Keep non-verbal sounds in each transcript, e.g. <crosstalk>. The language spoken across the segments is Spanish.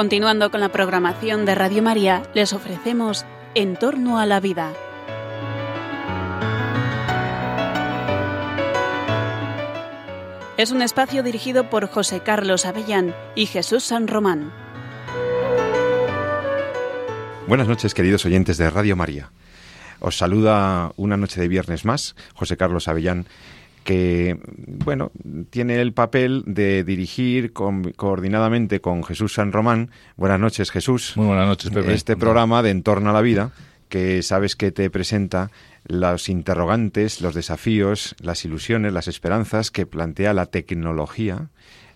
Continuando con la programación de Radio María, les ofrecemos En torno a la vida. Es un espacio dirigido por José Carlos Avellán y Jesús San Román. Buenas noches, queridos oyentes de Radio María. Os saluda una noche de viernes más José Carlos Avellán que bueno tiene el papel de dirigir coordinadamente con Jesús San Román. Buenas noches, Jesús. Muy buenas noches, Pepe. Este programa de Entorno a la Vida que sabes que te presenta los interrogantes, los desafíos, las ilusiones, las esperanzas que plantea la tecnología,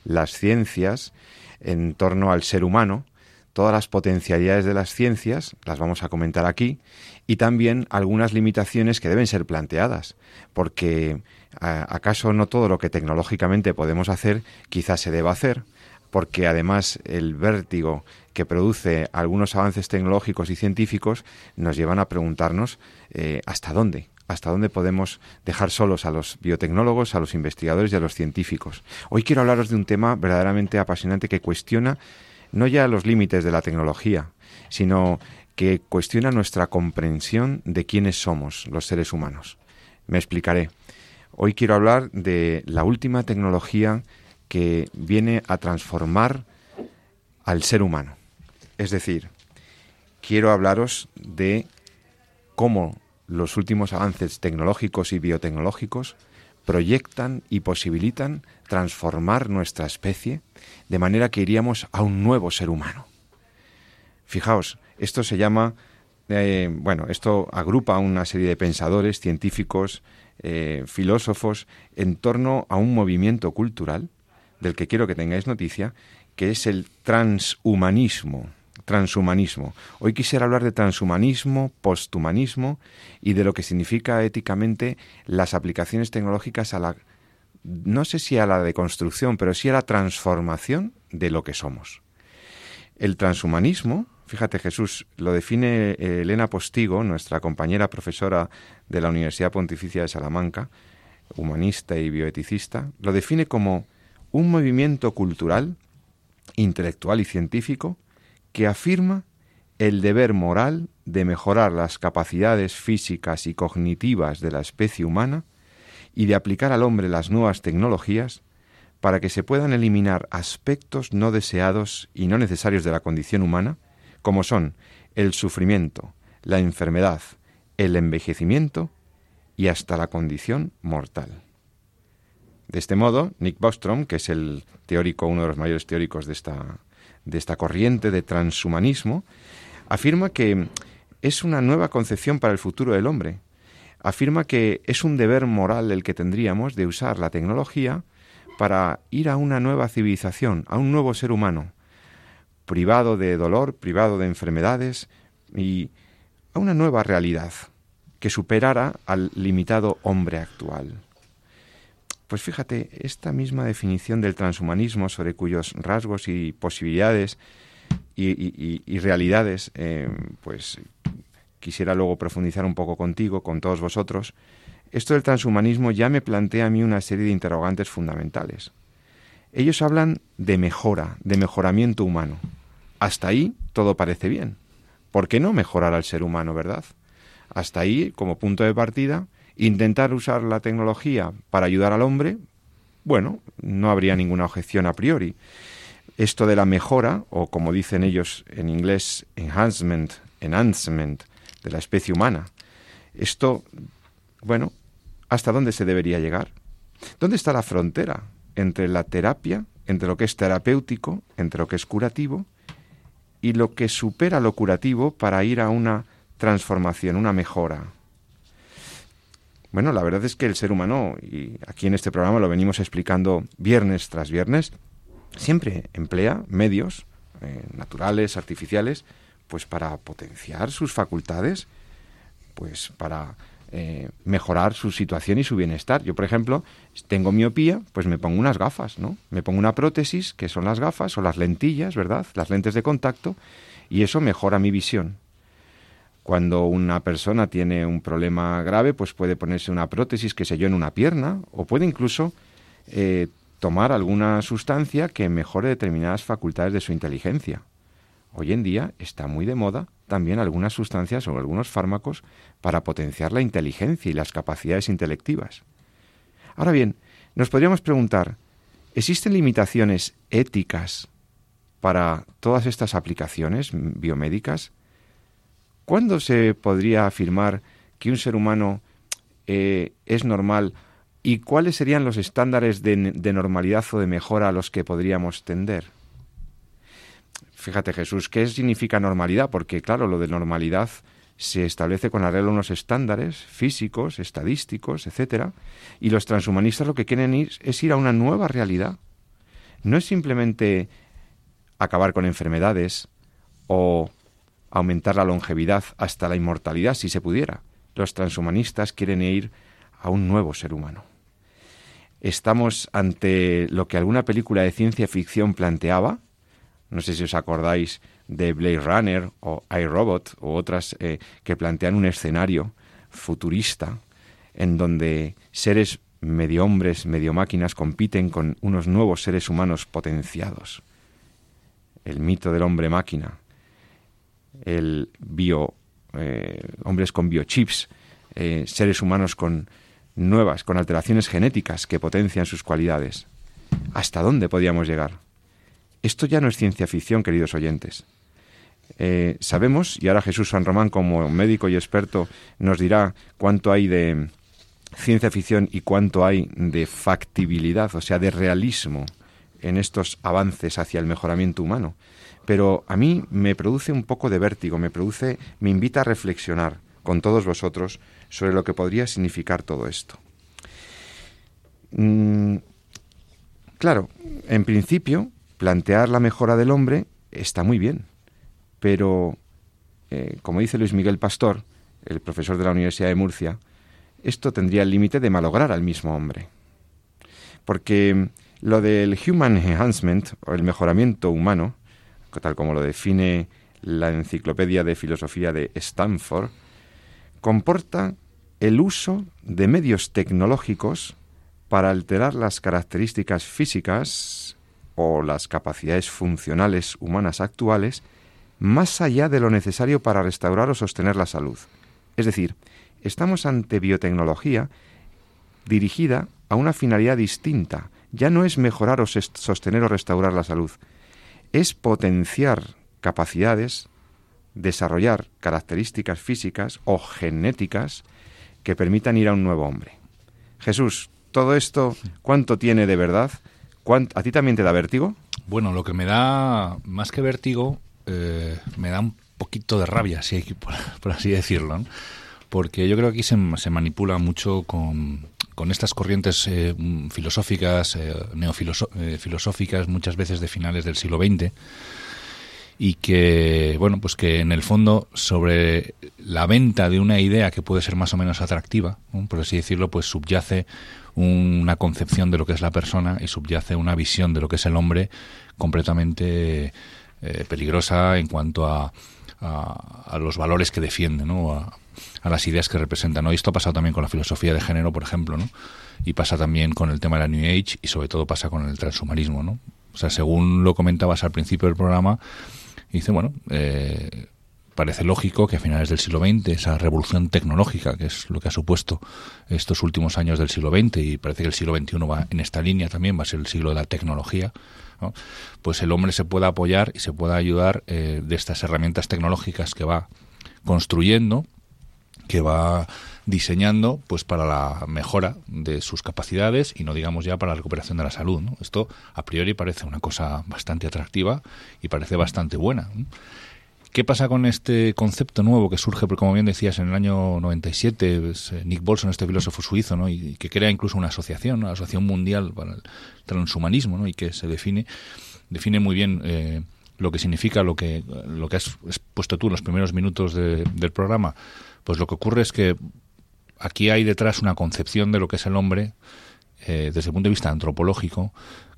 las ciencias en torno al ser humano, todas las potencialidades de las ciencias, las vamos a comentar aquí, y también algunas limitaciones que deben ser planteadas, porque ¿Acaso no todo lo que tecnológicamente podemos hacer quizás se deba hacer? Porque además el vértigo que produce algunos avances tecnológicos y científicos nos llevan a preguntarnos eh, hasta dónde, hasta dónde podemos dejar solos a los biotecnólogos, a los investigadores y a los científicos. Hoy quiero hablaros de un tema verdaderamente apasionante que cuestiona no ya los límites de la tecnología, sino que cuestiona nuestra comprensión de quiénes somos los seres humanos. Me explicaré. Hoy quiero hablar de la última tecnología que viene a transformar al ser humano. Es decir, quiero hablaros de cómo los últimos avances tecnológicos y biotecnológicos proyectan y posibilitan transformar nuestra especie de manera que iríamos a un nuevo ser humano. Fijaos, esto se llama, eh, bueno, esto agrupa una serie de pensadores, científicos, eh, filósofos en torno a un movimiento cultural del que quiero que tengáis noticia, que es el transhumanismo. Transhumanismo. Hoy quisiera hablar de transhumanismo, posthumanismo y de lo que significa éticamente las aplicaciones tecnológicas a la, no sé si a la deconstrucción, pero sí a la transformación de lo que somos. El transhumanismo Fíjate, Jesús, lo define eh, Elena Postigo, nuestra compañera profesora de la Universidad Pontificia de Salamanca, humanista y bioeticista, lo define como un movimiento cultural, intelectual y científico que afirma el deber moral de mejorar las capacidades físicas y cognitivas de la especie humana y de aplicar al hombre las nuevas tecnologías para que se puedan eliminar aspectos no deseados y no necesarios de la condición humana, como son el sufrimiento, la enfermedad, el envejecimiento y hasta la condición mortal. De este modo, Nick Bostrom, que es el teórico, uno de los mayores teóricos de esta, de esta corriente de transhumanismo, afirma que es una nueva concepción para el futuro del hombre. Afirma que es un deber moral el que tendríamos de usar la tecnología para ir a una nueva civilización, a un nuevo ser humano, privado de dolor, privado de enfermedades y a una nueva realidad que superara al limitado hombre actual. Pues fíjate, esta misma definición del transhumanismo sobre cuyos rasgos y posibilidades y, realidades, eh, pues quisiera luego profundizar un poco contigo, con todos vosotros, esto del transhumanismo ya me plantea a mí una serie de interrogantes fundamentales. Ellos hablan de mejora, de mejoramiento humano. Hasta ahí todo parece bien. ¿Por qué no mejorar al ser humano, verdad? Hasta ahí, como punto de partida, intentar usar la tecnología para ayudar al hombre, bueno, no habría ninguna objeción a priori. Esto de la mejora, o como dicen ellos en inglés, enhancement, enhancement de la especie humana, esto, bueno, ¿hasta dónde se debería llegar? ¿Dónde está la frontera entre la terapia, entre lo que es terapéutico, entre lo que es curativo, y lo que supera lo curativo para ir a una transformación, una mejora? Bueno, la verdad es que el ser humano, y aquí en este programa lo venimos explicando viernes tras viernes, siempre emplea medios eh, naturales, artificiales, pues para potenciar sus facultades, pues para eh, mejorar su situación y su bienestar. Yo, por ejemplo, tengo miopía, pues me pongo unas gafas, ¿no? Me pongo una prótesis, que son las gafas o las lentillas, ¿verdad? Las lentes de contacto, y eso mejora mi visión. Cuando una persona tiene un problema grave, pues puede ponerse una prótesis, que sé yo, en una pierna, o puede incluso eh, tomar alguna sustancia que mejore determinadas facultades de su inteligencia. Hoy en día está muy de moda también algunas sustancias o algunos fármacos para potenciar la inteligencia y las capacidades intelectivas. Ahora bien, nos podríamos preguntar, ¿existen limitaciones éticas para todas estas aplicaciones biomédicas? ¿Cuándo se podría afirmar que un ser humano eh, es normal y cuáles serían los estándares de, de normalidad o de mejora a los que podríamos tender? Fíjate Jesús, ¿qué significa normalidad? Porque claro, lo de normalidad se establece con arreglo a unos estándares físicos, estadísticos, etcétera, y los transhumanistas lo que quieren ir, es ir a una nueva realidad. No es simplemente acabar con enfermedades o aumentar la longevidad hasta la inmortalidad, si se pudiera. Los transhumanistas quieren ir a un nuevo ser humano. Estamos ante lo que alguna película de ciencia ficción planteaba, no sé si os acordáis de Blade Runner o iRobot o otras eh, que plantean un escenario futurista en donde seres medio hombres, medio máquinas compiten con unos nuevos seres humanos potenciados. El mito del hombre máquina, el bio, eh, hombres con biochips, eh, seres humanos con nuevas, con alteraciones genéticas que potencian sus cualidades. ¿Hasta dónde podíamos llegar? Esto ya no es ciencia ficción, queridos oyentes. Eh, sabemos, y ahora Jesús San Román como médico y experto nos dirá cuánto hay de ciencia ficción y cuánto hay de factibilidad, o sea, de realismo en estos avances hacia el mejoramiento humano. Pero a mí me produce un poco de vértigo, me produce, me invita a reflexionar con todos vosotros sobre lo que podría significar todo esto. Mm, claro, en principio, plantear la mejora del hombre está muy bien, pero, eh, como dice Luis Miguel Pastor, el profesor de la Universidad de Murcia, esto tendría el límite de malograr al mismo hombre. Porque lo del human enhancement, o el mejoramiento humano, tal como lo define la Enciclopedia de Filosofía de Stanford, comporta el uso de medios tecnológicos para alterar las características físicas o las capacidades funcionales humanas actuales más allá de lo necesario para restaurar o sostener la salud. Es decir, estamos ante biotecnología dirigida a una finalidad distinta. Ya no es mejorar o sostener o restaurar la salud, es potenciar capacidades, desarrollar características físicas o genéticas que permitan ir a un nuevo hombre. Jesús, todo esto, ¿cuánto tiene de verdad? ¿A ti también te da vértigo? Bueno, lo que me da, más que vértigo, eh, me da un poquito de rabia, si hay que, <laughs> por, así decirlo, porque yo creo que aquí se, manipula mucho con, estas corrientes eh, filosóficas, eh, neofilosóficas, muchas veces de finales del siglo XX, y que, bueno, pues que en el fondo sobre la venta de una idea que puede ser más o menos atractiva, por así decirlo, pues subyace una concepción de lo que es la persona y subyace una visión de lo que es el hombre completamente eh, peligrosa en cuanto a, a, los valores que defiende, ¿no? A, las ideas que representan. ¿no? Y esto ha pasado también con la filosofía de género, por ejemplo, ¿no? y pasa también con el tema de la New Age y sobre todo pasa con el transhumanismo. ¿no? O sea, según lo comentabas al principio del programa, dice, bueno, eh, parece lógico que a finales del siglo XX esa revolución tecnológica, que es lo que ha supuesto estos últimos años del siglo XX, y parece que el siglo XXI va en esta línea también, va a ser el siglo de la tecnología, pues el hombre se pueda apoyar y se pueda ayudar eh, de estas herramientas tecnológicas que va construyendo, que va diseñando pues para la mejora de sus capacidades y no digamos ya para la recuperación de la salud. Esto a priori parece una cosa bastante atractiva y parece bastante buena. ¿Qué pasa con este concepto nuevo que surge, porque como bien decías, en el año 97, pues, eh, Nick Bolson, este filósofo suizo, ¿no? y, que crea incluso una asociación, la Asociación Mundial para el Transhumanismo, ¿no? y que se define, define muy bien eh, lo que significa lo que, lo que has puesto tú en los primeros minutos del programa. Pues lo que ocurre es que aquí hay detrás una concepción de lo que es el hombre, eh, desde el punto de vista antropológico,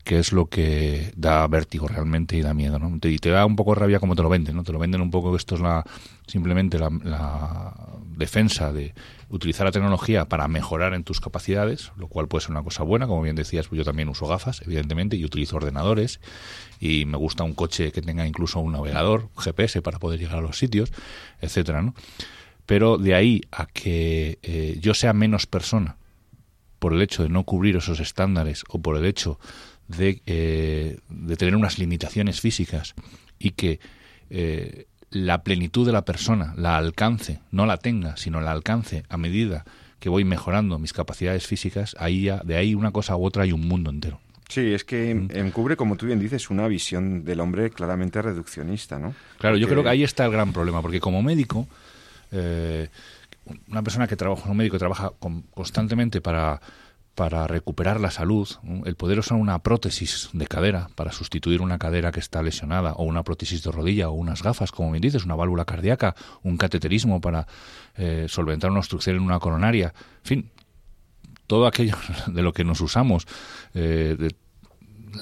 que es lo que da vértigo realmente y da miedo, ¿no? Y te da un poco rabia como te lo venden, ¿no? Te lo venden un poco que esto es la simplemente la, defensa de utilizar la tecnología para mejorar en tus capacidades, lo cual puede ser una cosa buena, como bien decías, pues yo también uso gafas, evidentemente, y utilizo ordenadores, y me gusta un coche que tenga incluso un navegador, GPS para poder llegar a los sitios, etcétera, ¿no? Pero de ahí a que eh, yo sea menos persona por el hecho de no cubrir esos estándares o por el hecho de, eh, de tener unas limitaciones físicas y que eh, la plenitud de la persona la alcance, no la tenga, sino la alcance a medida que voy mejorando mis capacidades físicas, ahí ya, de ahí una cosa u otra hay un mundo entero. Sí, es que encubre, como tú bien dices, una visión del hombre claramente reduccionista, ¿no? Claro, yo creo que ahí está el gran problema, porque como médico, eh, una persona que trabaja, un médico que trabaja constantemente para para recuperar la salud, el poder usar una prótesis de cadera para sustituir una cadera que está lesionada, o una prótesis de rodilla, o unas gafas, como me dices, una válvula cardíaca, un cateterismo para eh, solventar una obstrucción en una coronaria, en fin, todo aquello <laughs> de lo que nos usamos. Eh,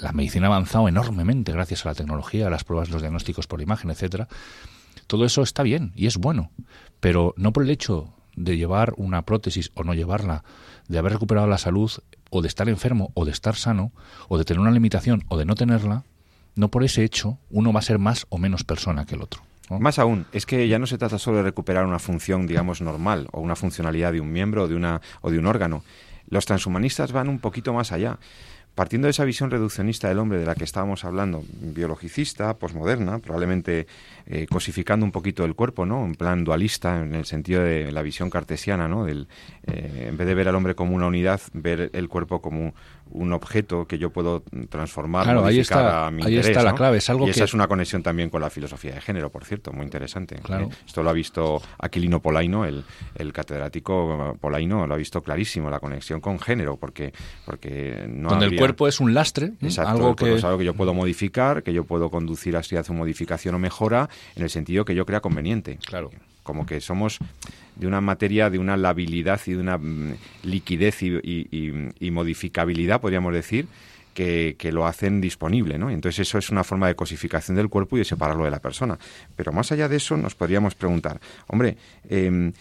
la medicina ha avanzado enormemente gracias a la tecnología, a las pruebas, los diagnósticos por imagen, etcétera. Todo eso está bien y es bueno, pero no por el hecho de llevar una prótesis o no llevarla de haber recuperado la salud o de estar enfermo o de estar sano o de tener una limitación o de no tenerla, no por ese hecho uno va a ser más o menos persona que el otro. Más aún, es que ya no se trata solo de recuperar una función, digamos, normal o una funcionalidad de un miembro o de, una, o de un órgano. Los transhumanistas van un poquito más allá partiendo de esa visión reduccionista del hombre de la que estábamos hablando, biologicista, posmoderna, probablemente eh, cosificando un poquito el cuerpo, ¿no? En plan dualista, en el sentido de la visión cartesiana, ¿no? Del, eh, en vez de ver al hombre como una unidad, ver el cuerpo como un objeto que yo puedo transformar, claro, ahí está, a mi ahí está la clave. Es algo y esa es una conexión también con la filosofía de género, por cierto, muy interesante. Claro. Esto lo ha visto Aquilino Polaino, el, el, catedrático Polaino, lo ha visto clarísimo, la conexión con género, porque, porque no Donde el cuerpo es un lastre, algo que... es algo que yo puedo modificar, que yo puedo conducir hacia su modificación o mejora, en el sentido que yo crea conveniente. Claro como que somos de una materia, de una labilidad y de una mm, liquidez y, modificabilidad, podríamos decir, que, lo hacen disponible, ¿no? Entonces eso es una forma de cosificación del cuerpo y de separarlo de la persona. Pero más allá de eso nos podríamos preguntar, hombre, em,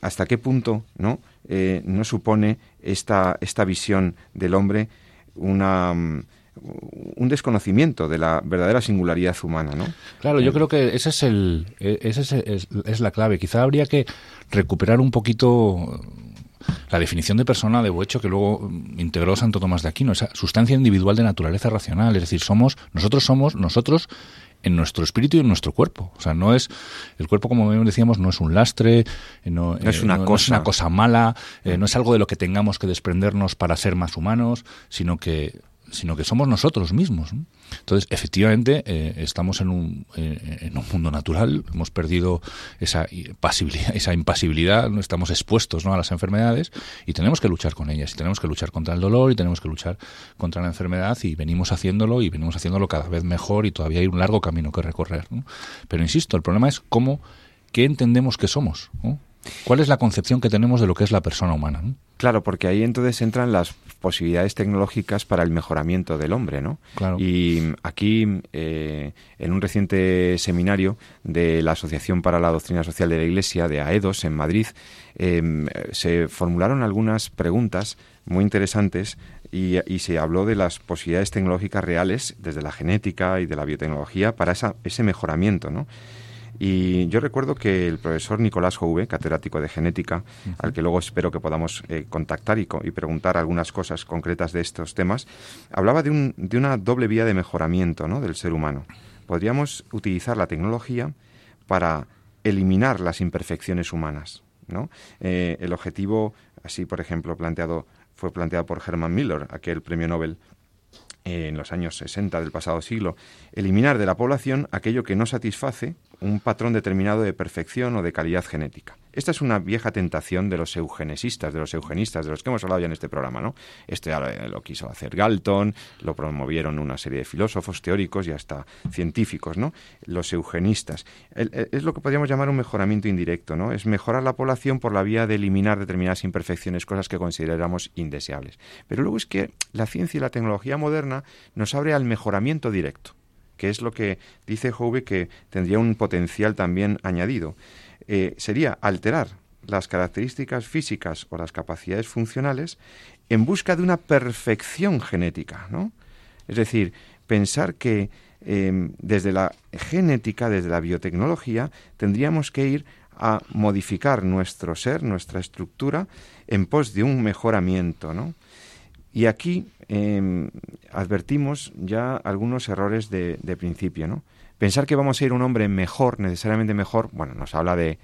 ¿hasta qué punto no, eh, no supone esta, esta visión del hombre una... Mm, un desconocimiento de la verdadera singularidad humana, ¿no? Claro, yo creo que ese es el, e, ese es, la clave. Quizá habría que recuperar un poquito la definición de persona de Boecho que luego integró Santo Tomás de Aquino, esa sustancia individual de naturaleza racional, es decir, somos nosotros somos nosotros en nuestro espíritu y en nuestro cuerpo. O sea, no es el cuerpo, como decíamos, no es un lastre, no, es, una cosa. es, una cosa. mala, eh, no es algo de lo que tengamos que desprendernos para ser más humanos, sino que sino que somos nosotros mismos. Entonces, efectivamente, eh, estamos en un, eh, en un mundo natural, hemos perdido esa, pasibilidad, esa impasibilidad, ¿no? estamos expuestos ¿no? a las enfermedades y tenemos que luchar con ellas, y tenemos que luchar contra el dolor y tenemos que luchar contra la enfermedad y venimos haciéndolo y venimos haciéndolo cada vez mejor y todavía hay un largo camino que recorrer. Pero insisto, el problema es cómo, qué entendemos que somos. ¿Cuál es la concepción que tenemos de lo que es la persona humana? Claro, porque ahí entonces entran las posibilidades tecnológicas para el mejoramiento del hombre, ¿no? Y aquí, eh, en un reciente seminario de la Asociación para la Doctrina Social de la Iglesia, de AEDOS, en Madrid, em, se formularon algunas preguntas muy interesantes y, se habló de las posibilidades tecnológicas reales desde la genética y de la biotecnología para ese mejoramiento, ¿no? Y yo recuerdo que el profesor Nicolás Jouve, catedrático de genética, al que luego espero que podamos eh, contactar y, preguntar algunas cosas concretas de estos temas, hablaba de, un, de una doble vía de mejoramiento ¿no? del ser humano. Podríamos utilizar la tecnología para eliminar las imperfecciones humanas. ¿no? Eh, el objetivo, así por ejemplo, planteado fue planteado por Herman Miller, aquel premio Nobel en los años 60 del pasado siglo, eliminar de la población aquello que no satisface un patrón determinado de perfección o de calidad genética. Esta es una vieja tentación de los eugenesistas, de los eugenistas, de los que hemos hablado ya en este programa, ¿no? Esto ya lo, quiso hacer Galton, lo promovieron una serie de filósofos, teóricos y hasta científicos, ¿no? Los eugenistas. es lo que podríamos llamar un mejoramiento indirecto, ¿no? Es mejorar la población por la vía de eliminar determinadas imperfecciones, cosas que consideramos indeseables. Pero luego es que la ciencia y la tecnología moderna nos abre al mejoramiento directo que es lo que dice Hove que tendría un potencial también añadido. Eh, sería alterar las características físicas o las capacidades funcionales en busca de una perfección genética, ¿no? Es decir, pensar que em, desde la genética, desde la biotecnología, tendríamos que ir a modificar nuestro ser, nuestra estructura, en pos de un mejoramiento, ¿no? Y aquí em, advertimos ya algunos errores de, de principio, ¿no? Pensar que vamos a ir un hombre mejor, necesariamente mejor, bueno, nos habla de,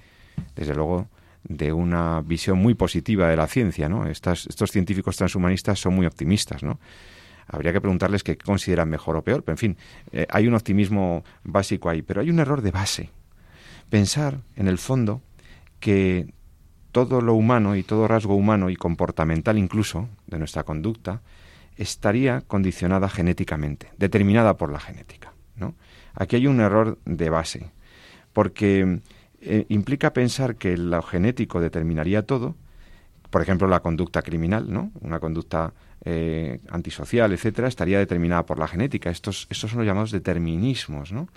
desde luego, de una visión muy positiva de la ciencia, ¿no? estos científicos transhumanistas son muy optimistas, ¿no? Habría que preguntarles qué consideran mejor o peor, pero en fin, eh, hay un optimismo básico ahí, pero hay un error de base. Pensar, en el fondo, que todo lo humano y todo rasgo humano y comportamental incluso de nuestra conducta estaría condicionada genéticamente, determinada por la genética, ¿no? Aquí hay un error de base, porque eh, implica pensar que lo genético determinaría todo, por ejemplo, la conducta criminal, ¿no? Una conducta eh, antisocial, etcétera, estaría determinada por la genética. Estos, estos son los llamados determinismos, ¿no?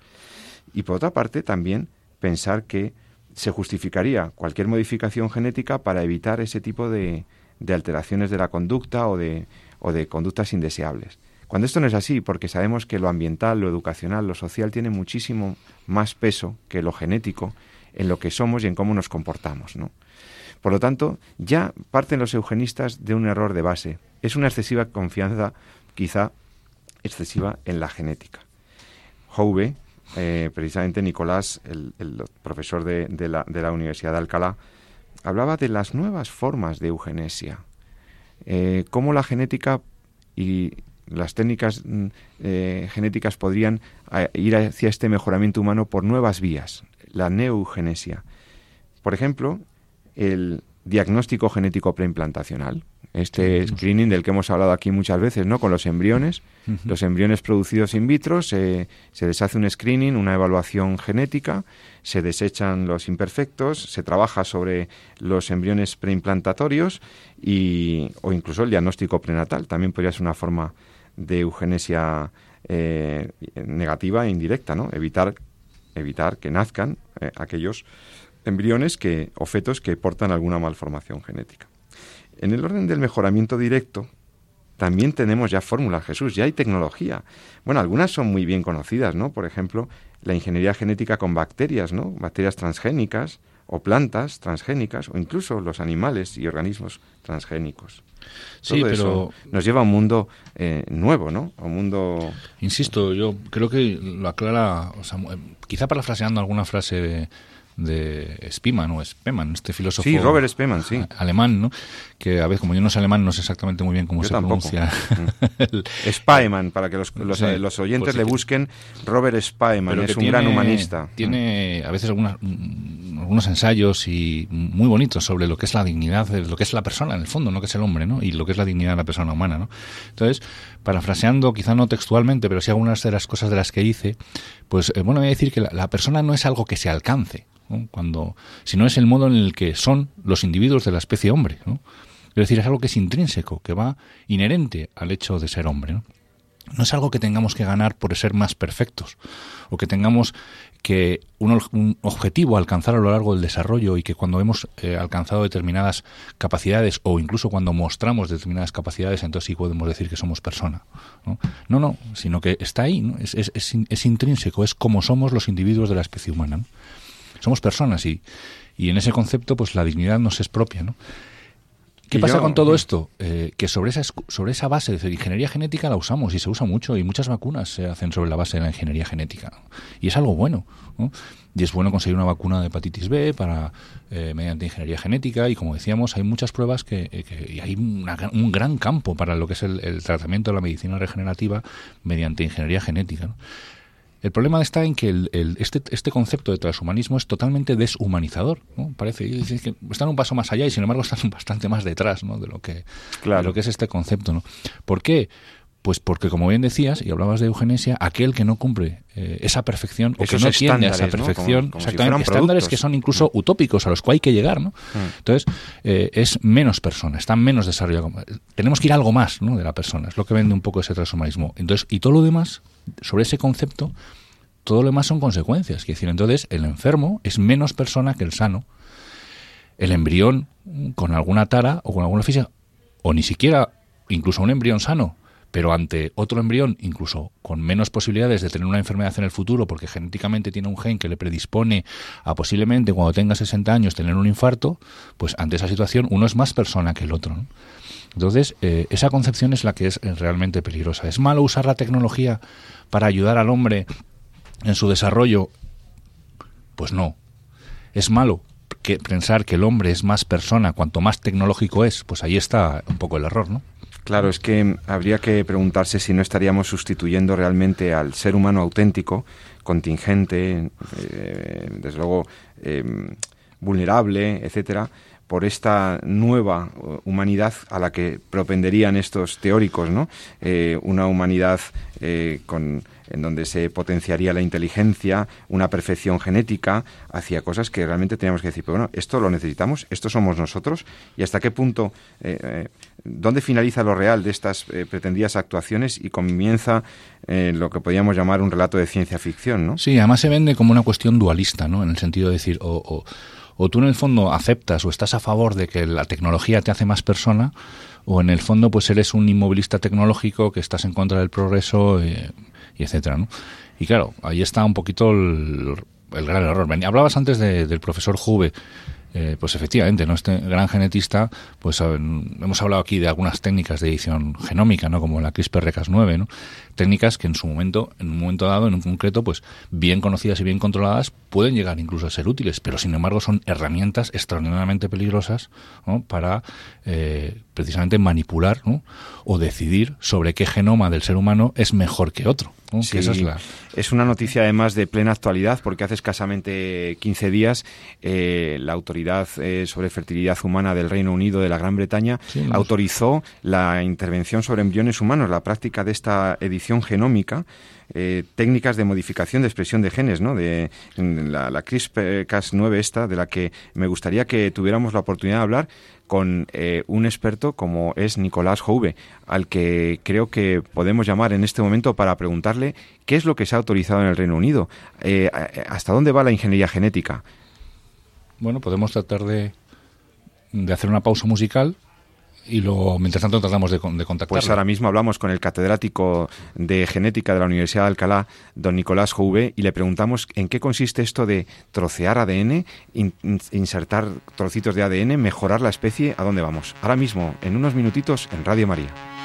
Y por otra parte, también pensar que se justificaría cualquier modificación genética para evitar ese tipo de, de alteraciones de la conducta o de, o de conductas indeseables. Cuando esto no es así, porque sabemos que lo ambiental, lo educacional, lo social tiene muchísimo más peso que lo genético en lo que somos y en cómo nos comportamos, ¿no? Por lo tanto, ya parten los eugenistas de un error de base. Es una excesiva confianza, quizá excesiva, en la genética. Hove, eh, precisamente Nicolás, el, profesor de, la, Universidad de Alcalá, hablaba de las nuevas formas de eugenesia, eh, cómo la genética y las técnicas mm, eh, genéticas podrían eh, ir hacia este mejoramiento humano por nuevas vías, la neugenesia. Por ejemplo, el diagnóstico genético preimplantacional, este screening del que hemos hablado aquí muchas veces, ¿no? Con los embriones, los embriones producidos in vitro, se, se, les hace un screening, una evaluación genética, se desechan los imperfectos, se trabaja sobre los embriones preimplantatorios y, o incluso el diagnóstico prenatal, también podría ser una forma de eugenesia eh, negativa e indirecta, ¿no? Evitar, evitar que nazcan eh, aquellos embriones que, o fetos que portan alguna malformación genética. En el orden del mejoramiento directo, también tenemos ya fórmulas, Jesús, ya hay tecnología. Bueno, algunas son muy bien conocidas, ¿no? Por ejemplo, la ingeniería genética con bacterias, ¿no? Bacterias transgénicas o plantas transgénicas o incluso los animales y organismos transgénicos. Sí, pero nos lleva a un mundo eh, nuevo, ¿no? A un mundo. Insisto, yo creo que lo aclara, o sea, quizá parafraseando alguna frase de, de o Speman, este filósofo sí, Robert Speman, sí. alemán, ¿no? que a veces como yo no sé alemán no sé exactamente muy bien cómo se pronuncia. Mm. <laughs> Spaeman, para que los, los, oyentes pues le busquen, Robert Spaeman, es un gran humanista. Tiene a veces algunas, mm, algunos ensayos y muy bonitos sobre lo que es la dignidad, lo que es la persona en el fondo, no que es el hombre, ¿no? y lo que es la dignidad de la persona humana. ¿no? Entonces, parafraseando, quizá no textualmente, pero sí algunas de las cosas de las que hice, pues eh, bueno, voy a decir que la persona no es algo que se alcance, cuando, si no es el modo en el que son los individuos de la especie hombre. ¿no? Es decir, es algo que es intrínseco, que va inherente al hecho de ser hombre. ¿no? no es algo que tengamos que ganar por ser más perfectos o que tengamos que un, objetivo alcanzar a lo largo del desarrollo y que cuando hemos eh, alcanzado determinadas capacidades o incluso cuando mostramos determinadas capacidades entonces sí podemos decir que somos persona no no, no sino que está ahí es, es, es, intrínseco es como somos los individuos de la especie humana somos personas y, y en ese concepto pues la dignidad nos es propia, ¿no? ¿Qué pasa con todo esto? Eh, que sobre esa, sobre esa base de ingeniería genética la usamos y se usa mucho y muchas vacunas se hacen sobre la base de la ingeniería genética. Y es algo bueno. ¿no? Y es bueno conseguir una vacuna de hepatitis B para eh, mediante ingeniería genética y como decíamos hay muchas pruebas que, eh, y hay un gran campo para lo que es el, el, tratamiento de la medicina regenerativa mediante ingeniería genética. ¿no? El problema está en que el, este, este, concepto de transhumanismo es totalmente deshumanizador. ¿no? Parece que están un paso más allá y sin embargo están <laughs> bastante más detrás ¿no? de, lo que, de lo que es este concepto. ¿no? ¿Por qué? Pues porque, como bien decías, y hablabas de eugenesia, aquel que no cumple eh, esa perfección o que no tiende a esa perfección, exactamente, estándares que son incluso mm. utópicos a los que hay que llegar, ¿no? Mm. Entonces, eh, es menos persona, está menos desarrollado. Tenemos que ir a algo más ¿no? de la persona, es lo que vende un poco ese transhumanismo. Entonces, y todo lo demás, sobre ese concepto, todo lo demás son consecuencias. Es decir, entonces, el enfermo es menos persona que el sano. El embrión con alguna tara o con alguna física, o ni siquiera incluso un embrión sano, pero ante otro embrión, incluso con menos posibilidades de tener una enfermedad en el futuro, porque genéticamente tiene un gen que le predispone a posiblemente cuando tenga 60 años tener un infarto, pues ante esa situación uno es más persona que el otro. Entonces, eh, esa concepción es la que es realmente peligrosa. ¿Es malo usar la tecnología para ayudar al hombre en su desarrollo? Pues no. ¿Es malo pensar que el hombre es más persona cuanto más tecnológico es? Pues ahí está un poco el error, ¿no? Claro, es que habría que preguntarse si no estaríamos sustituyendo realmente al ser humano auténtico, contingente, eh, desde luego em, vulnerable, etcétera, por esta nueva humanidad a la que propenderían estos teóricos, ¿no? Eh, una humanidad eh, con en donde se potenciaría la inteligencia, una perfección genética, hacia cosas que realmente teníamos que decir, pero bueno, esto lo necesitamos, esto somos nosotros, y hasta qué punto, dónde finaliza lo real de estas eh, pretendidas actuaciones y comienza lo que podríamos llamar un relato de ciencia ficción, ¿no? Sí, además se vende como una cuestión dualista, ¿no? En el sentido de decir, o, o tú en el fondo aceptas o estás a favor de que la tecnología te hace más persona, o en el fondo pues eres un inmovilista tecnológico que estás en contra del progreso y etcétera, ¿no? Y claro, ahí está un poquito el, gran error. Hablabas antes del profesor Juve. Eh, pues efectivamente, ¿no? Este gran genetista, pues hemos hablado aquí de algunas técnicas de edición genómica, ¿no? Como la CRISPR-Cas9, ¿no? Técnicas que en su momento, en un momento dado, en un concreto, pues bien conocidas y bien controladas, pueden llegar incluso a ser útiles, pero sin embargo son herramientas extraordinariamente peligrosas para eh, precisamente manipular o decidir sobre qué genoma del ser humano es mejor que otro. es, una noticia además de plena actualidad porque hace escasamente 15 días eh, la Autoridad eh, sobre Fertilidad Humana del Reino Unido de la Gran Bretaña autorizó la intervención sobre embriones humanos, la práctica de esta edición genómica eh, técnicas de modificación de expresión de genes, ¿no? De la, la CRISPR-Cas9 esta, de la que me gustaría que tuviéramos la oportunidad de hablar con eh, un experto como es Nicolás Jouve, al que creo que podemos llamar en este momento para preguntarle qué es lo que se ha autorizado en el Reino Unido, eh, hasta dónde va la ingeniería genética. Bueno, podemos tratar de, de hacer una pausa musical y lo, mientras tanto tratamos de, contactar. Pues ahora mismo hablamos con el catedrático de genética de la Universidad de Alcalá, don Nicolás Jouve, y le preguntamos en qué consiste esto de trocear ADN, insertar trocitos de ADN, mejorar la especie, ¿a dónde vamos? Ahora mismo, en unos minutitos, en Radio María.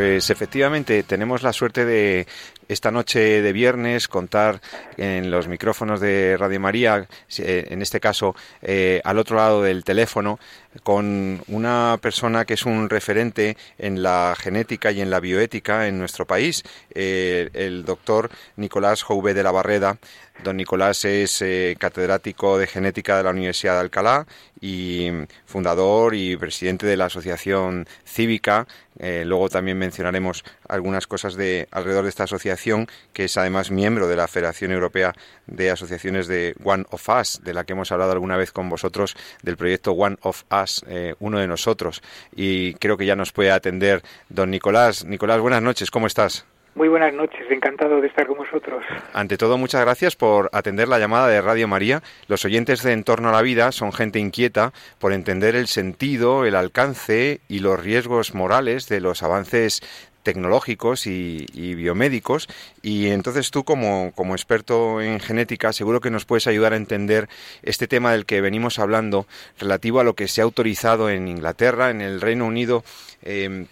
Pues efectivamente tenemos la suerte de esta noche de viernes contar en los micrófonos de Radio María, eh, en este caso eh, al otro lado del teléfono, con una persona que es un referente en la genética y en la bioética en nuestro país, eh, el doctor Nicolás Jouve de la Barreda. Don Nicolás es catedrático de genética de la Universidad de Alcalá y fundador y presidente de la Asociación Cívica. luego también mencionaremos algunas cosas de alrededor de esta asociación, que es además miembro de la Federación Europea de Asociaciones de One of Us, de la que hemos hablado alguna vez con vosotros, del proyecto One of Us, eh, uno de nosotros. Y creo que ya nos puede atender don Nicolás. Nicolás, buenas noches, ¿cómo estás? Muy buenas noches, encantado de estar con vosotros. Ante todo, muchas gracias por atender la llamada de Radio María. Los oyentes de Entorno a la Vida son gente inquieta por entender el sentido, el alcance y los riesgos morales de los avances tecnológicos y, biomédicos y entonces tú como, como, experto en genética seguro que nos puedes ayudar a entender este tema del que venimos hablando relativo a lo que se ha autorizado en Inglaterra, en el Reino Unido. Eh,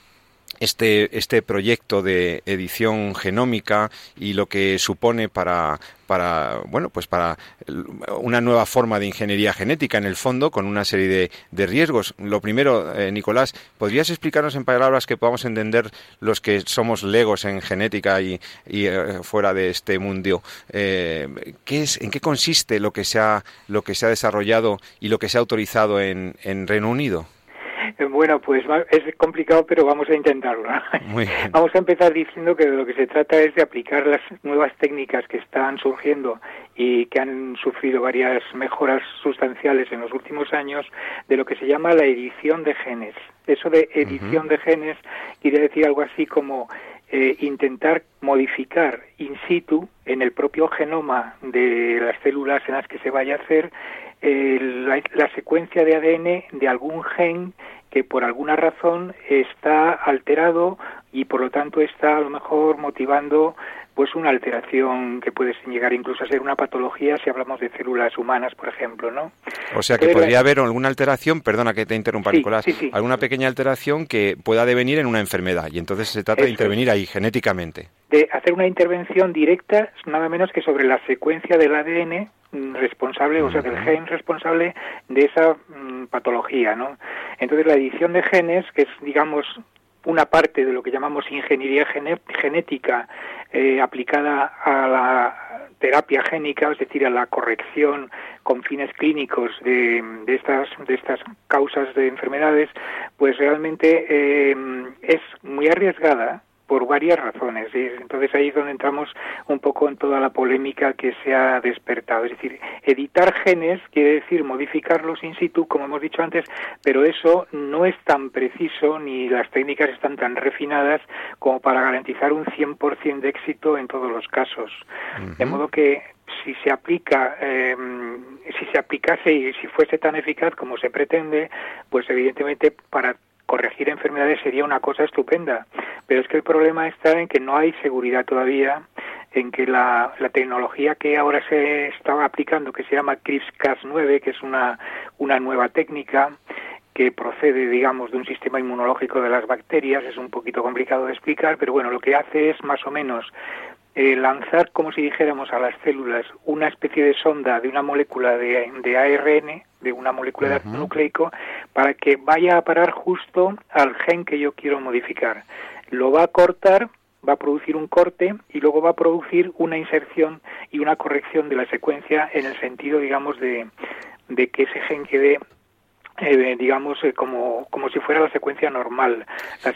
este, este proyecto de edición genómica y lo que supone para, para bueno pues para una nueva forma de ingeniería genética en el fondo con una serie de, de riesgos. Lo primero eh, Nicolás podrías explicarnos en palabras que podamos entender los que somos legos en genética y, y eh, fuera de este mundo eh, qué es en qué consiste lo que se ha lo que se ha desarrollado y lo que se ha autorizado en, en Reino Unido bueno, pues es complicado, pero vamos a intentarlo. <laughs> Vamos a empezar diciendo que de lo que se trata es de aplicar las nuevas técnicas que están surgiendo y que han sufrido varias mejoras sustanciales en los últimos años, de lo que se llama la edición de genes. Eso de edición de genes quiere decir algo así como eh, intentar modificar in situ en el propio genoma de las células en las que se vaya a hacer eh, la, secuencia de ADN de algún gen que por alguna razón está alterado y por lo tanto está a lo mejor motivando pues una alteración que puede llegar incluso a ser una patología si hablamos de células humanas, por ejemplo, ¿no? O sea que podría haber alguna alteración, perdona que te interrumpa Nicolás, alguna pequeña alteración que pueda devenir en una enfermedad y entonces se trata de intervenir ahí genéticamente. De hacer una intervención directa, nada menos que sobre la secuencia del ADN responsable, o sea, del gen responsable de esa mm, patología, ¿no? Entonces la edición de genes, que es, digamos, una parte de lo que llamamos ingeniería genética eh, aplicada a la terapia génica, es decir, a la corrección con fines clínicos de, de estas de estas causas de enfermedades, pues realmente eh, es muy arriesgada por varias razones. Y entonces ahí es donde entramos un poco en toda la polémica que se ha despertado. Es decir, editar genes quiere decir modificarlos in situ, como hemos dicho antes, pero eso no es tan preciso ni las técnicas están tan refinadas como para garantizar un 100% de éxito en todos los casos. De modo que si se aplica, eh, si se aplicase y si fuese tan eficaz como se pretende, pues evidentemente para corregir enfermedades sería una cosa estupenda, pero es que el problema está en que no hay seguridad todavía, en que la, la tecnología que ahora se está aplicando, que se llama CRISPR-Cas9, que es una, una nueva técnica, que procede, digamos, de un sistema inmunológico de las bacterias, es un poquito complicado de explicar, pero bueno, lo que hace es más o menos eh, lanzar, como si dijéramos, a las células una especie de sonda de una molécula de, de ARN, de una molécula de ácido nucleico, para que vaya a parar justo al gen que yo quiero modificar. Lo va a cortar, va a producir un corte y luego va a producir una inserción y una corrección de la secuencia en el sentido, digamos, de, de que ese gen quede eh, digamos, eh, como, como si fuera la secuencia normal.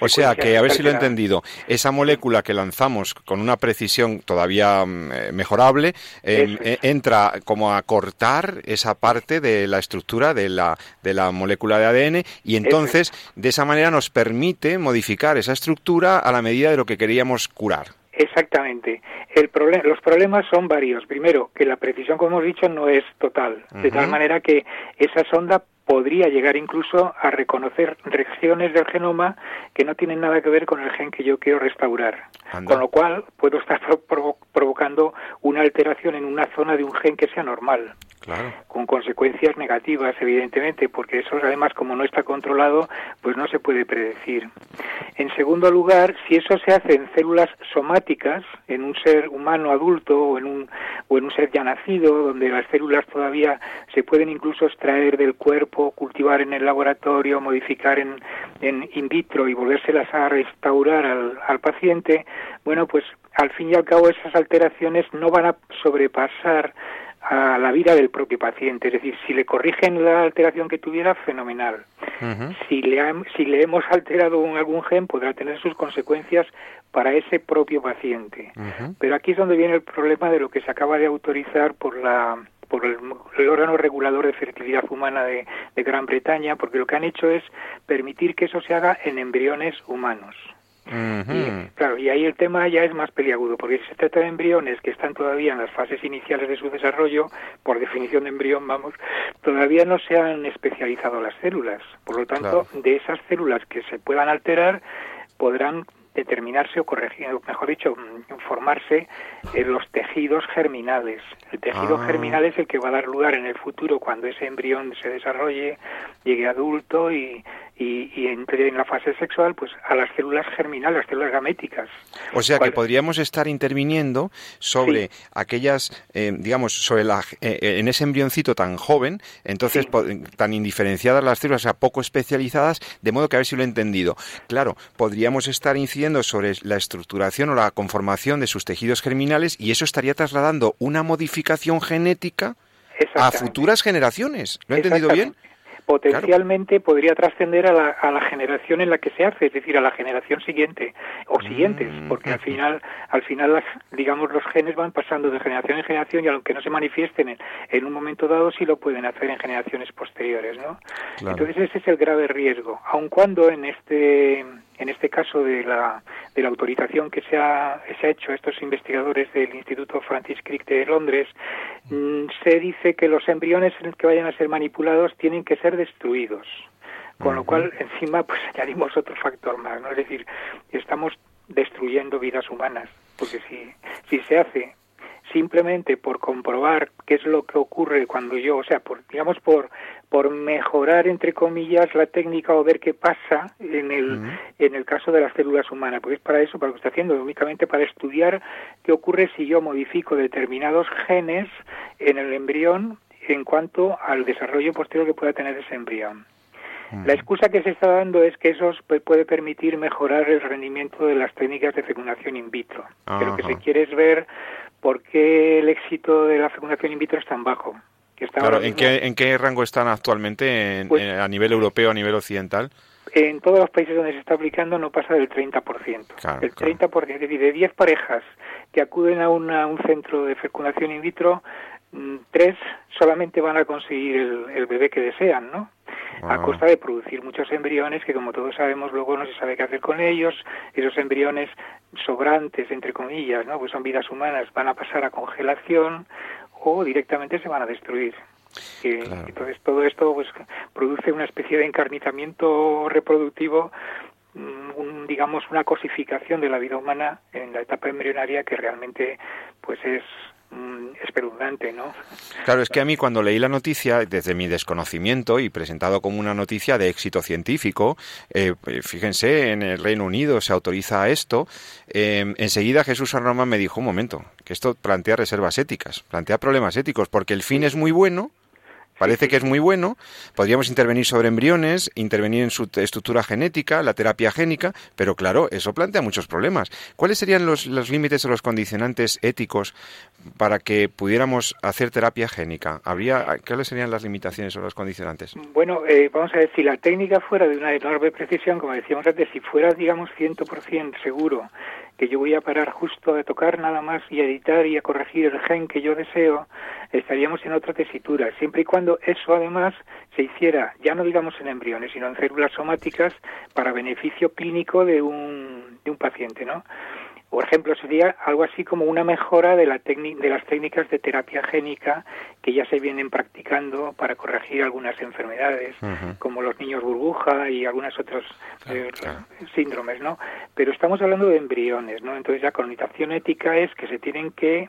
o sea, que a ver si lo he entendido, esa molécula que lanzamos con una precisión todavía mm, eh, mejorable, entra como a cortar esa parte de la estructura de la, de la molécula de ADN y entonces de esa manera nos permite modificar esa estructura a la medida de lo que queríamos curar. Exactamente. El los problemas son varios. Primero, que la precisión, como hemos dicho, no es total. De tal manera que esa sonda podría llegar incluso a reconocer regiones del genoma que no tienen nada que ver con el gen que yo quiero restaurar. Con lo cual puedo estar provocando una alteración en una zona de un gen que sea normal. con consecuencias negativas, evidentemente, porque eso además como no está controlado, pues no se puede predecir. En segundo lugar, si eso se hace en células somáticas, en un ser humano adulto o en un, o en un ser ya nacido, donde las células todavía se pueden incluso extraer del cuerpo, cultivar en el laboratorio, modificar en, en in vitro y volvérselas a restaurar al, al paciente, bueno, pues al fin y al cabo esas alteraciones no van a sobrepasar a la vida del propio paciente. Es decir, si le corrigen la alteración que tuviera, fenomenal. si, le si le hemos alterado algún gen, podrá tener sus consecuencias para ese propio paciente. Pero aquí es donde viene el problema de lo que se acaba de autorizar por la por el, órgano regulador de fertilidad humana de, de Gran Bretaña, porque lo que han hecho es permitir que eso se haga en embriones humanos. Y, claro, y ahí el tema ya es más peliagudo, porque si se trata de embriones que están todavía en las fases iniciales de su desarrollo, por definición de embrión, vamos, todavía no se han especializado las células. Por lo tanto, de esas células que se puedan alterar, podrán determinarse o corregir, mejor dicho, formarse en los tejidos germinales. El tejido ah. germinal es el que va a dar lugar en el futuro cuando ese embrión se desarrolle, llegue adulto y, y, entre en la fase sexual pues a las células germinales, las células gaméticas. O sea que podríamos estar interviniendo sobre aquellas, eh, digamos, sobre la, eh, eh, en ese embrioncito tan joven, entonces tan indiferenciadas las células, o sea, poco especializadas, de modo que a ver si lo he entendido. Claro, podríamos estar incidiendo sobre la estructuración o la conformación de sus tejidos germinales y eso estaría trasladando una modificación genética a futuras generaciones. ¿Lo he entendido bien? potencialmente podría trascender a la, a la generación en la que se hace, es decir, a la generación siguiente o mm, siguientes, porque al final, al final, las, digamos, los genes van pasando de generación en generación y aunque no se manifiesten en, en un momento dado, sí lo pueden hacer en generaciones posteriores, ¿no? Entonces ese es el grave riesgo, aun cuando en este en este caso de la, de la autorización que se ha, se ha hecho a estos investigadores del Instituto Francis Crick de Londres, mm, se dice que los embriones que vayan a ser manipulados tienen que ser destruidos. Con lo cual, encima, <laughs> pues añadimos otro factor más, ¿no? Es decir, estamos destruyendo vidas humanas, porque si, si se hace simplemente por comprobar qué es lo que ocurre cuando yo, o sea, por, digamos por por mejorar entre comillas la técnica o ver qué pasa en el en el caso de las células humanas, porque es para eso, para lo que está haciendo, únicamente para estudiar qué ocurre si yo modifico determinados genes en el embrión en cuanto al desarrollo posterior que pueda tener ese embrión. La excusa que se está dando es que eso puede permitir mejorar el rendimiento de las técnicas de fecundación in vitro. Que lo que se quiere es ver por qué el éxito de la fecundación in vitro es tan bajo. claro, ¿en qué, ¿en qué rango están actualmente pues a nivel europeo, a nivel occidental? En todos los países donde se está aplicando no pasa del 30%. el 30%, es decir, de 10 parejas que acuden a, un centro de fecundación in vitro, tres solamente van a conseguir el, el bebé que desean, ¿no? a costa de producir muchos embriones que, como todos sabemos, luego no se sabe qué hacer con ellos. Esos embriones sobrantes, entre comillas, ¿no? pues son vidas humanas, van a pasar a congelación o directamente se van a destruir. Entonces todo esto pues produce una especie de encarnizamiento reproductivo mm, digamos una cosificación de la vida humana en la etapa embrionaria que realmente pues es Mm, espeluznante, ¿no? Claro, es que a mí cuando leí la noticia, desde mi desconocimiento y presentado como una noticia de éxito científico, eh, fíjense, en el Reino Unido se autoriza esto, eh, enseguida Jesús Arroma me dijo, un momento, que esto plantea reservas éticas, plantea problemas éticos, porque el fin es muy bueno, Parece que es muy bueno. Podríamos intervenir sobre embriones, intervenir en su estructura genética, la terapia génica, pero claro, eso plantea muchos problemas. ¿Cuáles serían los, límites o los condicionantes éticos para que pudiéramos hacer terapia génica? ¿Habría, ¿Cuáles serían las limitaciones o los condicionantes? Bueno, eh, vamos a ver, si la técnica fuera de una enorme precisión, como decíamos antes, si fuera, digamos, 100% seguro que yo voy a parar justo a tocar nada más y a editar y a corregir el gen que yo deseo, estaríamos en otra tesitura, siempre y cuando eso además se hiciera, ya no digamos en embriones, sino en células somáticas para beneficio clínico de un, de un paciente, ¿no? Por ejemplo, sería algo así como una mejora de, la de las técnicas de terapia génica que ya se vienen practicando para corregir algunas enfermedades, como los niños burbuja y algunas otros eh, síndromes, ¿no? Pero estamos hablando de embriones, ¿no? Entonces la connotación ética es que se tienen que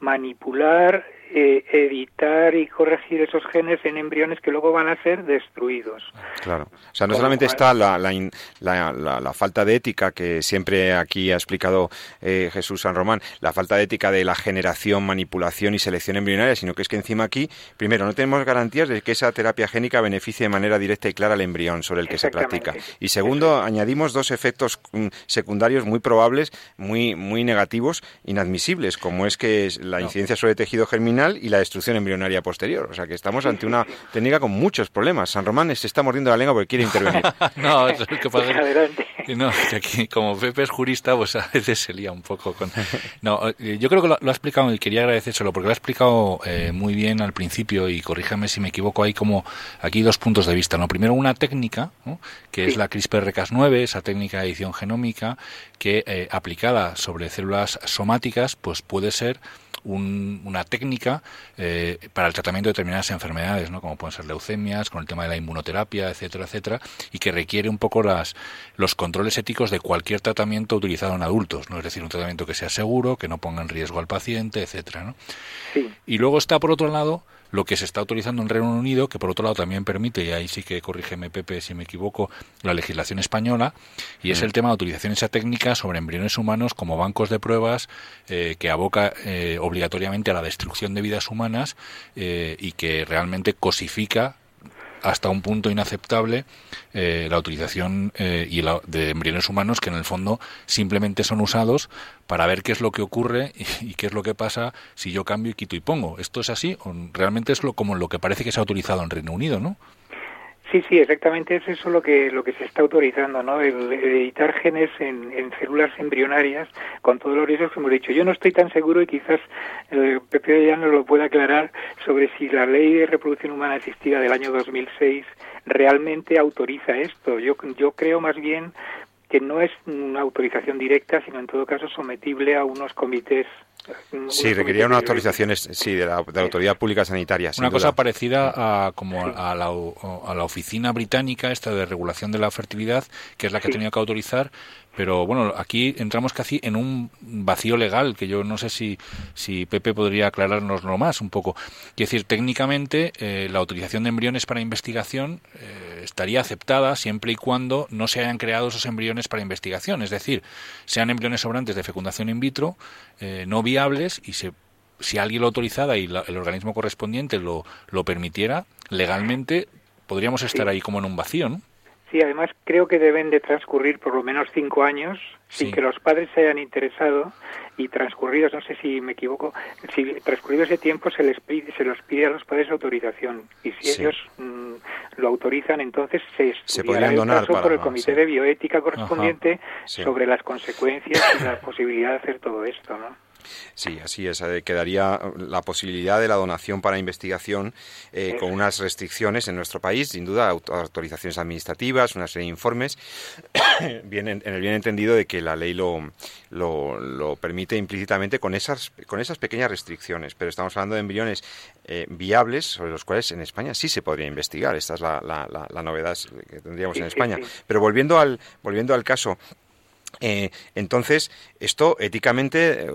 manipular eh, editar y corregir esos genes en embriones que luego van a ser destruidos. Claro. O sea, no solamente está la, la, la, falta de ética que siempre aquí ha explicado eh, Jesús San Román, la falta de ética de la generación, manipulación y selección embrionaria, sino que es que encima aquí, primero, no tenemos garantías de que esa terapia génica beneficie de manera directa y clara al embrión sobre el que se practica. Y segundo, añadimos dos efectos mm, secundarios muy probables, muy, muy negativos, inadmisibles, como es que la incidencia sobre tejido germinal y la destrucción embrionaria posterior. O sea que estamos ante una técnica con muchos problemas. San Román se está mordiendo la lengua porque quiere intervenir. <laughs> no, es que <laughs> pasa no, que aquí como Pepe es jurista, pues a veces se lía un poco con... No, eh, yo creo que lo, ha explicado y quería agradecérselo porque lo ha explicado eh, muy bien al principio y corríjame si me equivoco, hay como aquí dos puntos de vista. ¿no? Primero una técnica, que es la CRISPR-Cas9, esa técnica de edición genómica que eh, aplicada sobre células somáticas pues puede ser una técnica eh, para el tratamiento de determinadas enfermedades, ¿no? como pueden ser leucemias, con el tema de la inmunoterapia, etcétera, etcétera, y que requiere un poco las, los controles éticos de cualquier tratamiento utilizado en adultos, ¿no? es decir, un tratamiento que sea seguro, que no ponga en riesgo al paciente, etcétera. ¿no? Y luego está, por otro lado, lo que se está autorizando en Reino Unido, que por otro lado también permite, y ahí sí que corrígeme Pepe si me equivoco, la legislación española, y es mm. el tema de autorización esa técnica sobre embriones humanos como bancos de pruebas eh, que aboca eh, obligatoriamente a la destrucción de vidas humanas eh, y que realmente cosifica hasta un punto inaceptable eh, la utilización eh, y de embriones humanos que en el fondo simplemente son usados para ver qué es lo que ocurre <laughs> y, qué es lo que pasa si yo cambio y quito y pongo. ¿Esto es así? ¿O realmente es lo, como lo que parece que se ha utilizado en Reino Unido, ¿no? Sí, sí, exactamente es eso lo que lo que se está autorizando, ¿no? El, editar genes en, células embrionarias con todos los riesgos que hemos dicho. Yo no estoy tan seguro y quizás eh, Pepe ya nos lo pueda aclarar sobre si la ley de reproducción humana asistida del año 2006 realmente autoriza esto. Yo yo creo más bien que no es una autorización directa, sino en todo caso sometible a unos comités Sí, requería una autorización sí, de, la, autoridad pública sanitaria. Una cosa parecida a, como a la, a la, oficina británica esta de regulación de la fertilidad, que es la que ha tenido que autorizar pero bueno, aquí entramos casi en un vacío legal que yo no sé si, si Pepe podría aclarárnoslo más un poco. Quiero decir, técnicamente eh, la utilización de embriones para investigación eh, estaría aceptada siempre y cuando no se hayan creado esos embriones para investigación, es decir, sean embriones sobrantes de fecundación in vitro, eh, no viables y se si alguien lo autorizara y el organismo correspondiente lo, lo permitiera, legalmente podríamos estar ahí como en un vacío, ¿no? Sí, además creo que deben de transcurrir por lo menos cinco años sin que los padres se hayan interesado y transcurridos, no sé si me equivoco, si transcurrido ese tiempo se les pide, se los pide a los padres autorización. Y si ellos mm, lo autorizan, entonces se estudiará el caso por el comité de bioética correspondiente sobre las consecuencias y la <laughs> posibilidad de hacer todo esto, ¿no? Sí, así es. Eh, quedaría la posibilidad de la donación para investigación eh, con unas restricciones en nuestro país, sin duda, autorizaciones administrativas, una serie de informes, <coughs> bien, en, el bien entendido de que la ley lo, lo, permite implícitamente con esas, con esas pequeñas restricciones. Pero estamos hablando de embriones eh, viables sobre los cuales en España sí se podría investigar. Esta es la, la, novedad que tendríamos en España. Pero volviendo al, volviendo al caso eh, entonces, esto éticamente, eh,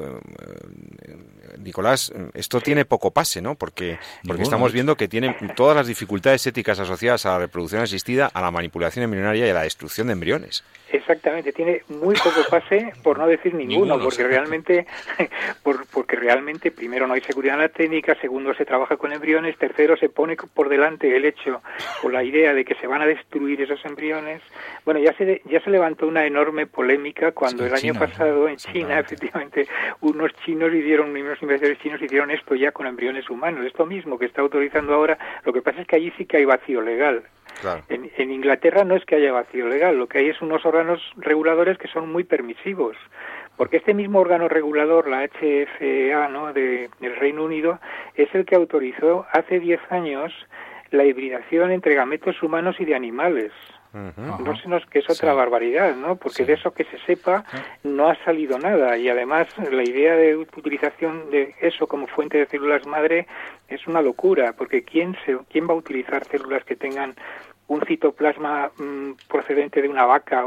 Nicolás, esto tiene poco pase, ¿no? Porque, porque estamos viendo que tiene todas las dificultades éticas asociadas a la reproducción asistida, a la manipulación embrionaria y a la destrucción de embriones. Exactamente, tiene muy poco pase, por no decir ninguno, porque realmente, <laughs> porque realmente primero no hay seguridad en la técnica, segundo se trabaja con embriones, tercero se pone por delante el hecho o la idea de que se van a destruir esos embriones. Bueno, ya se ya se levantó una enorme polémica cuando el año pasado en China, efectivamente, unos chinos hicieron, unos investigadores chinos hicieron esto ya con embriones humanos, esto mismo que está autorizando ahora. Lo que pasa es que allí sí que hay vacío legal. En, Inglaterra no es que haya vacío legal, lo que hay es unos órganos reguladores que son muy permisivos, porque este mismo órgano regulador, la HFA ¿no? de, del Reino Unido, es el que autorizó hace 10 años la hibridación entre gametos humanos y de animales. No sé, no, que es otra barbaridad, ¿no? Porque de eso que se sepa no ha salido nada. Y además la idea de utilización de eso como fuente de células madre es una locura, porque ¿quién, se, quién va a utilizar células que tengan un citoplasma mm, procedente de una vaca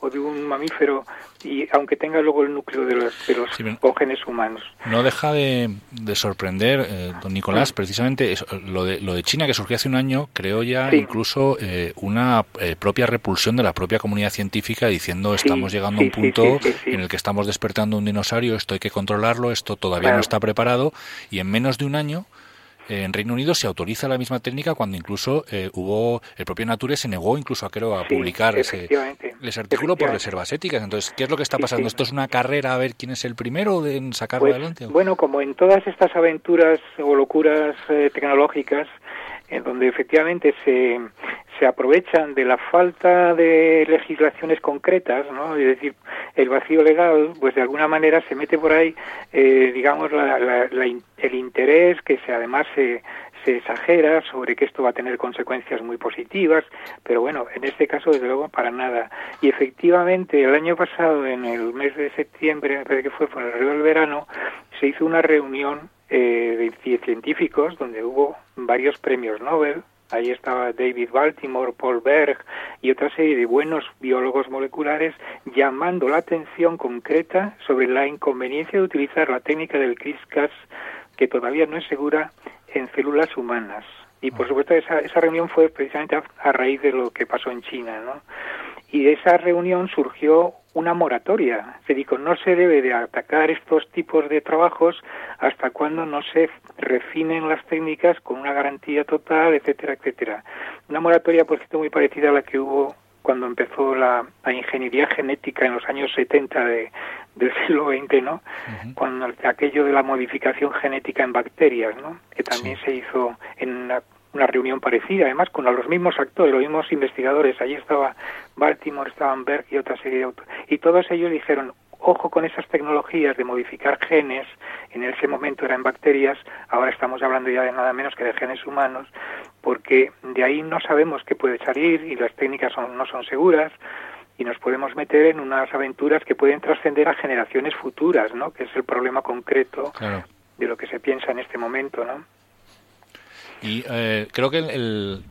o de, un mamífero y aunque tenga luego el núcleo de los, de los genes humanos. No deja de, sorprender, eh, don Nicolás, precisamente lo, de, lo de China que surgió hace un año, creó ya incluso eh, una eh, propia repulsión de la propia comunidad científica diciendo estamos llegando a un punto en el que estamos despertando un dinosaurio, esto hay que controlarlo, esto todavía no está preparado y en menos de un año en Reino Unido se autoriza la misma técnica cuando incluso eh, hubo el propio Nature se negó incluso a creo a publicar ese, artículo por reservas éticas. Entonces, ¿qué es lo que está pasando? ¿Esto es una carrera a ver quién es el primero en sacarlo pues, adelante? Bueno, como en todas estas aventuras o locuras eh, tecnológicas, en donde efectivamente se, se aprovechan de la falta de legislaciones concretas, ¿no? Es decir, el vacío legal, pues de alguna manera se mete por ahí, eh, digamos, el interés que se además se, se exagera sobre que esto va a tener consecuencias muy positivas, pero bueno, en este caso desde luego para nada. Y efectivamente el año pasado, en el mes de septiembre, me parece que fue por el río del verano, se hizo una reunión eh, de científicos donde hubo varios premios Nobel. Ahí estaba David Baltimore, Paul Berg y otra serie de buenos biólogos moleculares llamando la atención concreta sobre la inconveniencia de utilizar la técnica del CRISPR, que todavía no es segura, en células humanas. Y por supuesto esa, esa reunión fue precisamente a, a raíz de lo que pasó en China, ¿no? y de esa reunión surgió una moratoria. Se dijo, no se debe de atacar estos tipos de trabajos hasta cuando no se refinen las técnicas con una garantía total, etcétera, etcétera. Una moratoria, por cierto, muy parecida a la que hubo cuando empezó la, ingeniería genética en los años 70 de, del <laughs> siglo XX, ¿no? Cuando aquello de la modificación genética en bacterias, ¿no? Que también se hizo en una reunión parecida, además con los mismos actores, los mismos investigadores. Allí estaba Baltimore, estaban Berg y otra serie de autores. Y todos ellos dijeron, ojo con esas tecnologías de modificar genes, en ese momento eran bacterias, ahora estamos hablando ya de nada menos que de genes humanos, porque de ahí no sabemos qué puede salir y las técnicas no son seguras y nos podemos meter en unas aventuras que pueden trascender a generaciones futuras, ¿no? Que es el problema concreto de lo que se piensa en este momento, ¿no? Y eh, creo que el,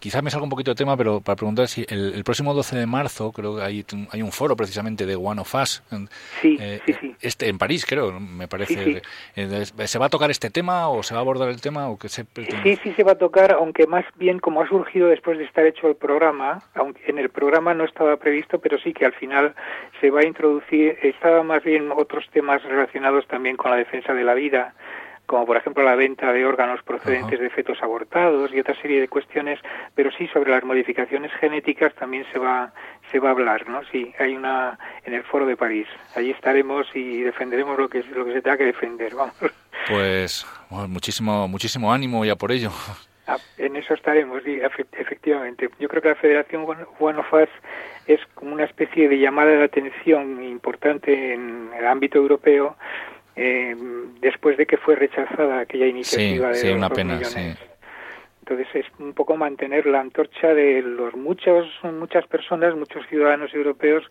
quizás me salga un poquito de tema, pero para preguntar si el, próximo 12 de marzo creo que hay, hay un foro precisamente de One of Us. Sí, eh, sí, sí. Este, en París, creo, me parece. Eh, ¿Se va a tocar este tema o se va a abordar el tema? o que se Sí, sí se va a tocar, aunque más bien como ha surgido después de estar hecho el programa, aunque en el programa no estaba previsto, pero sí que al final se va a introducir, estaba más bien otros temas relacionados también con la defensa de la vida como por ejemplo la venta de órganos procedentes de fetos abortados y otra serie de cuestiones, pero sí sobre las modificaciones genéticas también se va se va a hablar, ¿no? Sí, hay una en el Foro de París. Allí estaremos y defenderemos lo que lo que se tenga que defender, vamos. Pues muchísimo muchísimo ánimo ya por ello. Ah, en eso estaremos, sí, efectivamente. Yo creo que la Federación One of Us es como una especie de llamada de atención importante en el ámbito europeo eh, después de que fue rechazada aquella iniciativa de una pena, Entonces es un poco mantener la antorcha de los muchos muchas personas, muchos ciudadanos europeos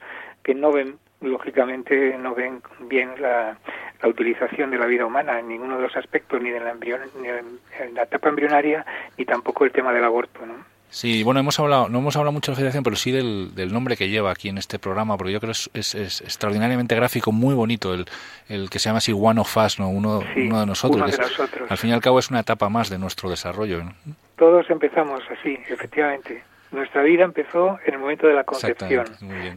que no ven lógicamente no ven bien la, utilización de la vida humana en ninguno de los aspectos, ni de la, embrión, ni en la etapa embrionaria, ni tampoco el tema del aborto. ¿no? Sí, bueno, hemos hablado, no hemos hablado mucho de la federación, pero sí del, del nombre que lleva aquí en este programa, porque yo creo que es, es, extraordinariamente gráfico, muy bonito, el, el que se llama así One of Us, ¿no? uno, uno de nosotros. al fin y al cabo es una etapa más de nuestro desarrollo. Todos empezamos así, efectivamente. Nuestra vida empezó en el momento de la concepción,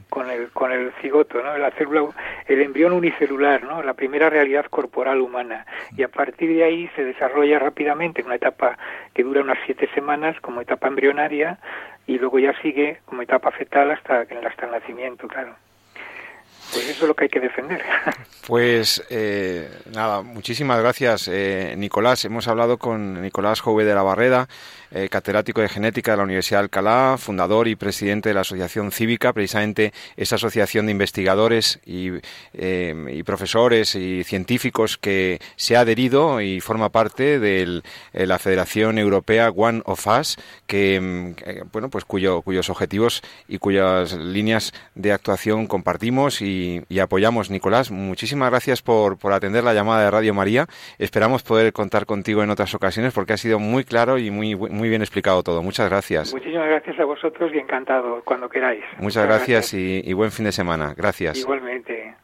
con el con el cigoto, ¿no? La célula, el embrión unicelular, ¿no? La primera realidad corporal humana. Y a partir de ahí se desarrolla rápidamente en una etapa que dura unas siete semanas como etapa embrionaria y luego ya sigue como etapa fetal hasta hasta el nacimiento, claro. Pues eso es lo que hay que defender. <laughs> Pues eh, nada, muchísimas gracias, eh, Nicolás. Hemos hablado con Nicolás Jove de la Barreda, eh, catedrático de genética de la Universidad de Alcalá, fundador y presidente de la Asociación Cívica, precisamente esa asociación de investigadores y, profesores y científicos que se ha adherido y forma parte de la Federación Europea One of Us, que mm, bueno, pues cuyo, cuyos objetivos y cuyas líneas de actuación compartimos y y, apoyamos. Nicolás, muchísimas gracias por, por atender la llamada de Radio María. Esperamos poder contar contigo en otras ocasiones porque ha sido muy claro y muy, muy bien explicado todo. Muchas gracias. Muchísimas gracias a vosotros y encantado cuando queráis. Muchas, gracias, Y, buen fin de semana. Gracias. Igualmente.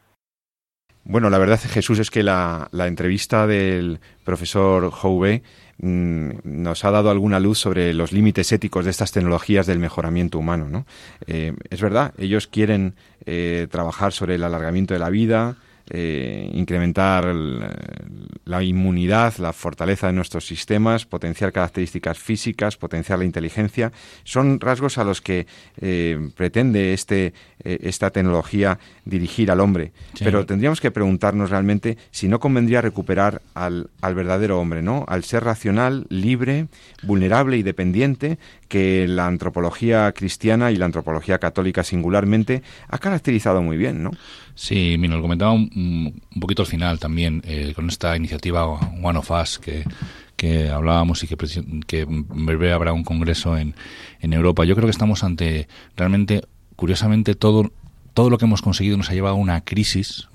Bueno, la verdad, Jesús, es que la, la entrevista del profesor Jouve mm, nos ha dado alguna luz sobre los límites éticos de estas tecnologías del mejoramiento humano. ¿no? Eh, es verdad, ellos quieren eh, trabajar sobre el alargamiento de la vida, eh, incrementar la inmunidad, la fortaleza de nuestros sistemas, potenciar características físicas, potenciar la inteligencia, son rasgos a los que pretende este, esta tecnología dirigir al hombre. Pero tendríamos que preguntarnos realmente si no convendría recuperar al, al verdadero hombre, ¿no? Al ser racional, libre, vulnerable y dependiente que la antropología cristiana y la antropología católica singularmente ha caracterizado muy bien, ¿no? Sí, mira, lo comentaba un, poquito al final también, eh, con esta iniciativa One of Us que, que hablábamos y que, que en breve habrá un congreso en, en Europa. Yo creo que estamos ante realmente, curiosamente, todo, todo lo que hemos conseguido nos ha llevado a una crisis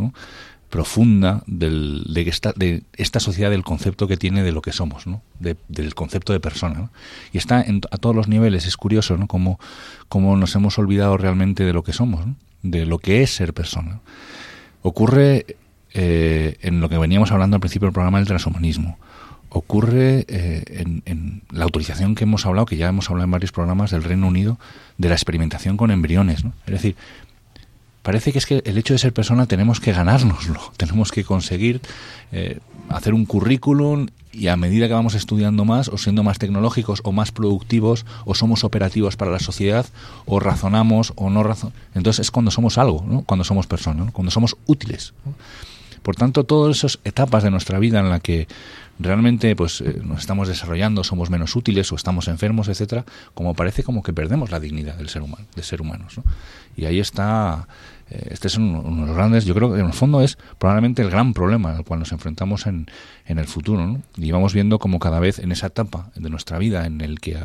profunda del, de, esta, de sociedad, del concepto que tiene de lo que somos, ¿no? del concepto de persona. Y está a todos los niveles, es curioso ¿no? Cómo, nos hemos olvidado realmente de lo que somos. ¿no? de lo que es ser persona. Ocurre eh, en lo que veníamos hablando al principio del programa del transhumanismo. Ocurre eh, en, la autorización que hemos hablado, que ya hemos hablado en varios programas del Reino Unido, de la experimentación con embriones. ¿no? Es decir, parece que es que el hecho de ser persona tenemos que ganárnoslo, <laughs> tenemos que conseguir eh, hacer un currículum y a medida que vamos estudiando más o siendo más tecnológicos o más productivos o somos operativos para la sociedad o razonamos o no razonamos. Entonces es cuando somos algo, ¿no? cuando somos personas, cuando somos útiles. Por tanto, todas esas etapas de nuestra vida en la que realmente pues eh, nos estamos desarrollando, somos menos útiles o estamos enfermos, etcétera, como parece como que perdemos la dignidad del ser humano, de ser humanos. Y ahí está este es uno, de los grandes, yo creo que en el fondo es probablemente el gran problema al cual nos enfrentamos en, en el futuro. ¿no? Y vamos viendo como cada vez en esa etapa de nuestra vida en el que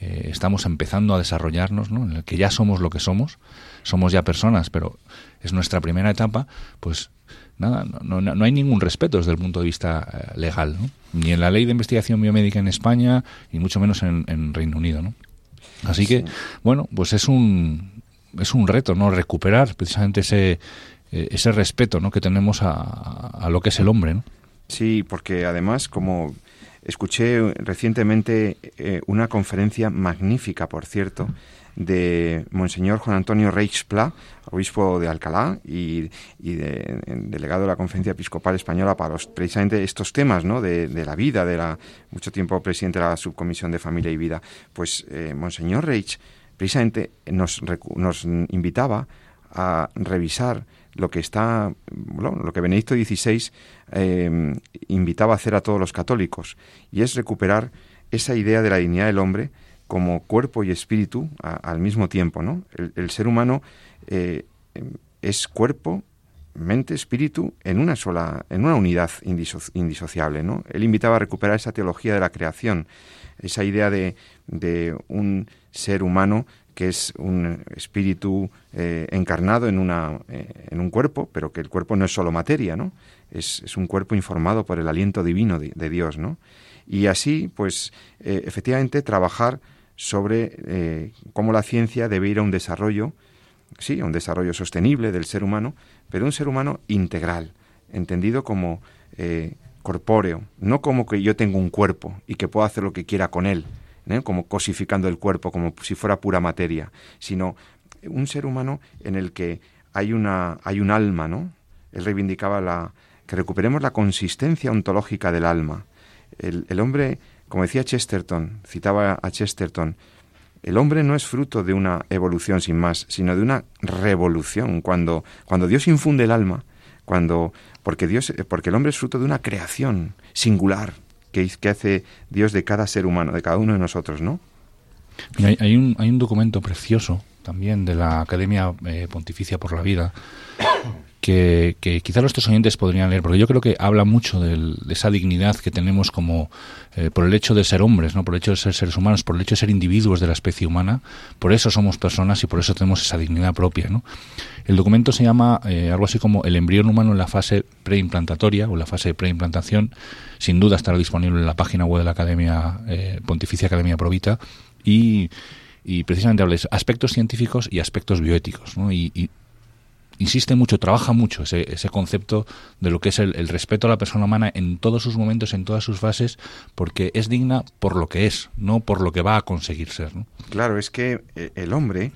eh, estamos empezando a desarrollarnos, ¿no? en el que ya somos lo que somos, somos ya personas, pero es nuestra primera etapa, pues nada, no, no, hay ningún respeto desde el punto de vista eh, legal, ni en la ley de investigación biomédica en España, ni mucho menos en, en Reino Unido. ¿no? Así que, bueno, pues es un, es un reto, ¿no? Recuperar precisamente ese, eh, ese respeto, ¿no? Que tenemos a, a, lo que es el hombre, ¿no? Sí, porque además, como escuché recientemente eh, una conferencia magnífica, por cierto, de Monseñor Juan Antonio Reixpla, obispo de Alcalá y, y delegado de la Conferencia Episcopal Española para precisamente estos temas ¿no? de, la vida, de la mucho tiempo presidente de la Subcomisión de Familia y Vida. Pues eh, Monseñor Reich precisamente nos, invitaba a revisar lo que está, lo que Benedicto XVI eh, invitaba a hacer a todos los católicos, y es recuperar esa idea de la dignidad del hombre como cuerpo y espíritu al mismo tiempo, ¿no? El, ser humano eh, es cuerpo, mente, espíritu en una sola, en una unidad indisociable, ¿no? Él invitaba a recuperar esa teología de la creación, esa idea de, de un ser humano que es un espíritu eh, encarnado en, una, eh, en un cuerpo, pero que el cuerpo no es solo materia, ¿no? Es, es un cuerpo informado por el aliento divino de, Dios, ¿no? Y así, pues, eh, efectivamente, trabajar sobre cómo la ciencia debe ir a un desarrollo, sí, a un desarrollo sostenible del ser humano, pero un ser humano integral, entendido como corpóreo, no como que yo tengo un cuerpo y que puedo hacer lo que quiera con él, ¿eh? como cosificando el cuerpo, como si fuera pura materia, sino un ser humano en el que hay, una, hay un alma, ¿no? Él reivindicaba la, que recuperemos la consistencia ontológica del alma. El, el hombre, como decía Chesterton, citaba a Chesterton, el hombre no es fruto de una evolución sin más, sino de una revolución. Cuando, cuando Dios infunde el alma, cuando, porque, Dios, porque el hombre es fruto de una creación singular, que, hace Dios de cada ser humano, de cada uno de nosotros, ¿no? hay, un, hay un documento precioso también de la Academia eh, Pontificia por la Vida, que, que quizá nuestros oyentes podrían leer, porque yo creo que habla mucho de esa dignidad que tenemos como eh, por el hecho de ser hombres, no por el hecho de ser seres humanos, por el hecho de ser individuos de la especie humana, por eso somos personas y por eso tenemos esa dignidad propia. ¿no? El documento se llama eh, algo así como el embrión humano en la fase preimplantatoria o la fase de preimplantación. Sin duda estará disponible en la página web de la Academia eh, Pontificia Academia Provita y, y precisamente habla de aspectos científicos y aspectos bioéticos. ¿no? y insiste mucho, trabaja mucho ese, ese concepto de lo que es el, respeto a la persona humana en todos sus momentos, en todas sus fases, porque es digna por lo que es, no por lo que va a conseguir ser. ¿no? Claro, es que eh, el hombre,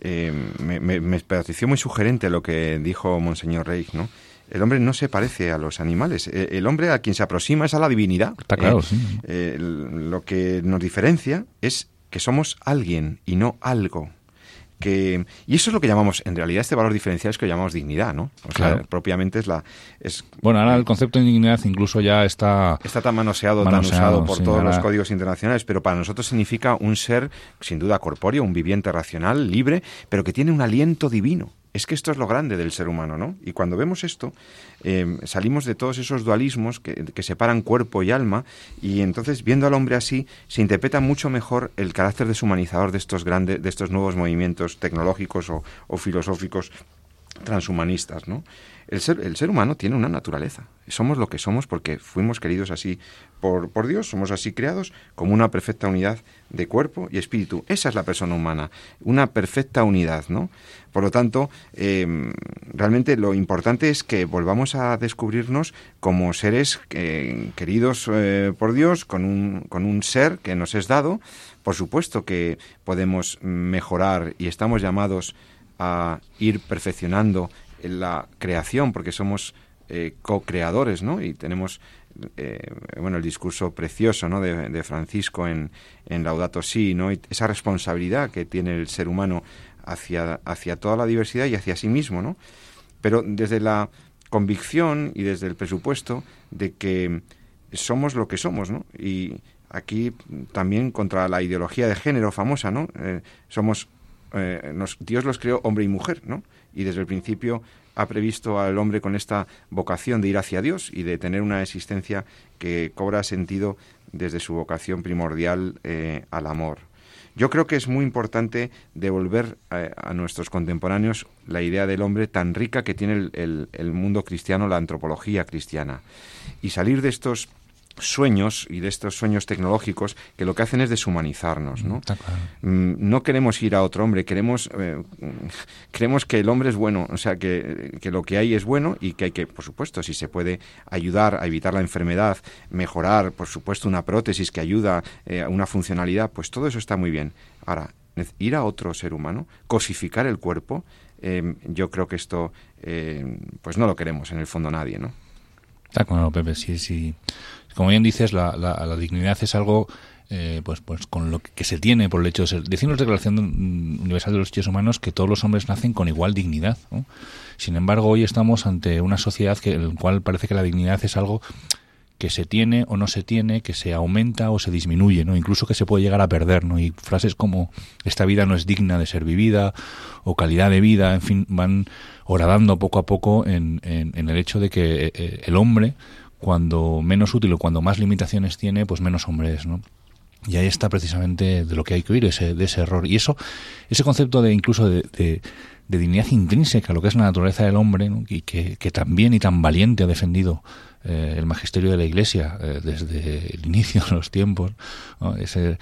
eh, me, me, pareció muy sugerente lo que dijo Monseñor Reich, ¿no? El hombre no se parece a los animales. E, el hombre a quien se aproxima es a la divinidad. Está claro, eh, sí. lo que nos diferencia es que somos alguien y no algo que y eso es lo que llamamos en realidad este valor diferencial es que llamamos dignidad no o sea propiamente es la es bueno ahora el concepto de dignidad incluso ya está está tan manoseado, tan usado por todos los códigos internacionales pero para nosotros significa un ser sin duda corpóreo un viviente racional libre pero que tiene un aliento divino es que esto es lo grande del ser humano, ¿no? Y cuando vemos esto, eh, salimos de todos esos dualismos que, separan cuerpo y alma, y entonces, viendo al hombre así, se interpreta mucho mejor el carácter deshumanizador de estos grandes, de estos nuevos movimientos tecnológicos o, o filosóficos transhumanistas, ¿no? El ser, el ser humano tiene una naturaleza. Somos lo que somos porque fuimos queridos así por, por Dios, somos así creados como una perfecta unidad de cuerpo y espíritu. Esa es la persona humana, una perfecta unidad, ¿no? Por lo tanto, em, realmente lo importante es que volvamos a descubrirnos como seres eh, queridos eh, por Dios, con un, con un ser que nos es dado. Por supuesto que podemos mejorar y estamos llamados a ir perfeccionando la creación, porque somos eh, co-creadores, ¿no? Y tenemos, eh, bueno, el discurso precioso, ¿no? De, Francisco en, en, Laudato Si, ¿no? Y esa responsabilidad que tiene el ser humano hacia, hacia toda la diversidad y hacia sí mismo, ¿no? Pero desde la convicción y desde el presupuesto de que somos lo que somos, ¿no? Y aquí también contra la ideología de género famosa, ¿no? Eh, somos, Dios los creó hombre y mujer, ¿no? Y desde el principio ha previsto al hombre con esta vocación de ir hacia Dios y de tener una existencia que cobra sentido desde su vocación primordial eh, al amor. Yo creo que es muy importante devolver a, a, nuestros contemporáneos la idea del hombre tan rica que tiene el mundo cristiano, la antropología cristiana, y salir de estos sueños y de estos sueños tecnológicos que lo que hacen es deshumanizarnos, ¿no? Mm, no queremos ir a otro hombre, queremos, eh, creemos que el hombre es bueno, o sea, que, lo que hay es bueno y que hay que, por supuesto, si se puede ayudar a evitar la enfermedad, mejorar, por supuesto, una prótesis que ayuda eh, a una funcionalidad, pues todo eso está muy bien. Ahora, ir a otro ser humano, cosificar el cuerpo, eh, yo creo que esto, pues no lo queremos en el fondo nadie, ¿no? Está claro, Pepe, sí, sí como bien dices, la, la, dignidad es algo eh, pues, pues con lo que se tiene por el hecho de ser. Decimos la Declaración Universal de los Derechos Humanos que todos los hombres nacen con igual dignidad. Sin embargo, hoy estamos ante una sociedad que, en la cual parece que la dignidad es algo que se tiene o no se tiene, que se aumenta o se disminuye, ¿no? Incluso que se puede llegar a perder, ¿no? Y frases como esta vida no es digna de ser vivida o calidad de vida, en fin, van horadando poco a poco en, en, en el hecho de que eh, eh, el hombre cuando menos útil o cuando más limitaciones tiene, pues menos hombre es, ¿no? Y ahí está precisamente de lo que hay que oír, ese, de ese error. Y eso, ese concepto de incluso de, de, dignidad intrínseca, lo que es la naturaleza del hombre, y que, que tan bien y tan valiente ha defendido eh, el magisterio de la Iglesia eh, desde el inicio de los tiempos, ese,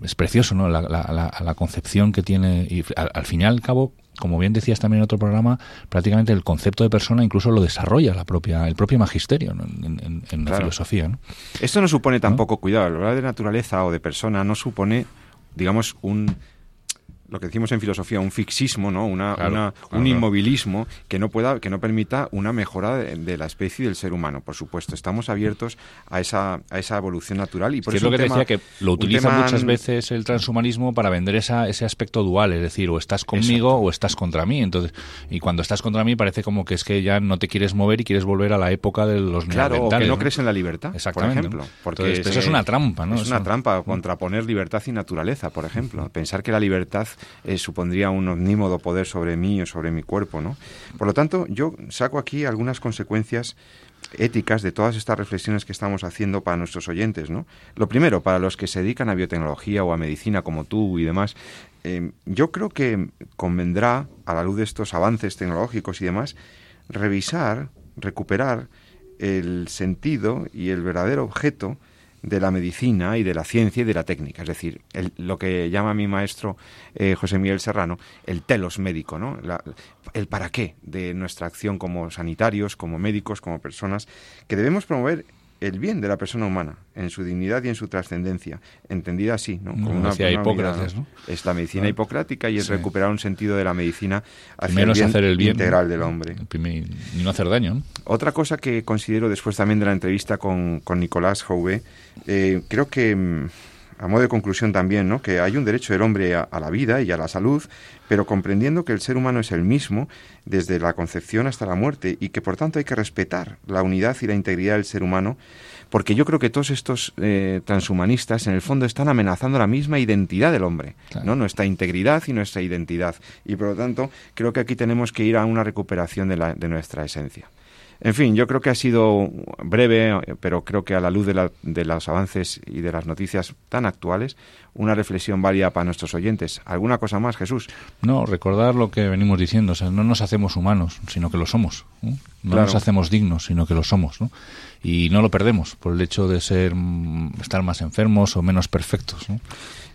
es precioso, ¿no? La, la, la, concepción que tiene, y al, al fin y al cabo, como bien decías también en otro programa, prácticamente el concepto de persona incluso lo desarrolla la propia, el propio magisterio en, la filosofía. ¿no? Esto no supone tampoco, cuidado, hablar de naturaleza o de persona no supone, digamos, un lo que decimos en filosofía, un fixismo, ¿no? Una, un inmovilismo que no pueda, que no permita una mejora de, la especie y del ser humano. Por supuesto, estamos abiertos a esa, a esa evolución natural y por eso es lo que decía que lo utiliza muchas veces el transhumanismo para vender esa, ese aspecto dual, es decir, o estás conmigo o estás contra mí. Entonces, y cuando estás contra mí parece como que es que ya no te quieres mover y quieres volver a la época de los claro, o que no, crees en la libertad, por ejemplo, porque eso es una trampa, ¿no? Es una trampa contraponer libertad y naturaleza, por ejemplo, pensar que la libertad eh, supondría un omnímodo poder sobre mí o sobre mi cuerpo, ¿no? Por lo tanto, yo saco aquí algunas consecuencias éticas de todas estas reflexiones que estamos haciendo para nuestros oyentes, ¿no? Lo primero, para los que se dedican a biotecnología o a medicina como tú y demás, eh, yo creo que convendrá, a la luz de estos avances tecnológicos y demás, revisar, recuperar el sentido y el verdadero objeto de la medicina y de la ciencia y de la técnica, es decir, lo que llama mi maestro eh, José Miguel Serrano el telos médico, ¿no? el para qué de nuestra acción como sanitarios, como médicos, como personas, que debemos promover el bien de la persona humana en su dignidad y en su trascendencia, entendida así, ¿no? Como una, Hipócrates, ¿no? Es la medicina hipocrática y es recuperar un sentido de la medicina hacia el bien, hacer el bien integral del hombre. Y no hacer daño. Otra cosa que considero después también de la entrevista con, con Nicolás Jouve, eh, creo que mm, a modo de conclusión también, ¿no? que hay un derecho del hombre a, la vida y a la salud, pero comprendiendo que el ser humano es el mismo desde la concepción hasta la muerte y que por tanto hay que respetar la unidad y la integridad del ser humano, porque yo creo que todos estos eh, transhumanistas en el fondo están amenazando la misma identidad del hombre, ¿no? nuestra integridad y nuestra identidad. Y por lo tanto creo que aquí tenemos que ir a una recuperación de, la, de nuestra esencia. En fin, yo creo que ha sido breve, pero creo que a la luz de, de, los avances y de las noticias tan actuales, una reflexión válida para nuestros oyentes. ¿Alguna cosa más, Jesús? No, recordar lo que venimos diciendo. O sea, no nos hacemos humanos, sino que lo somos. No, nos hacemos dignos, sino que lo somos. ¿no? Y no lo perdemos por el hecho de ser estar más enfermos o menos perfectos. ¿no?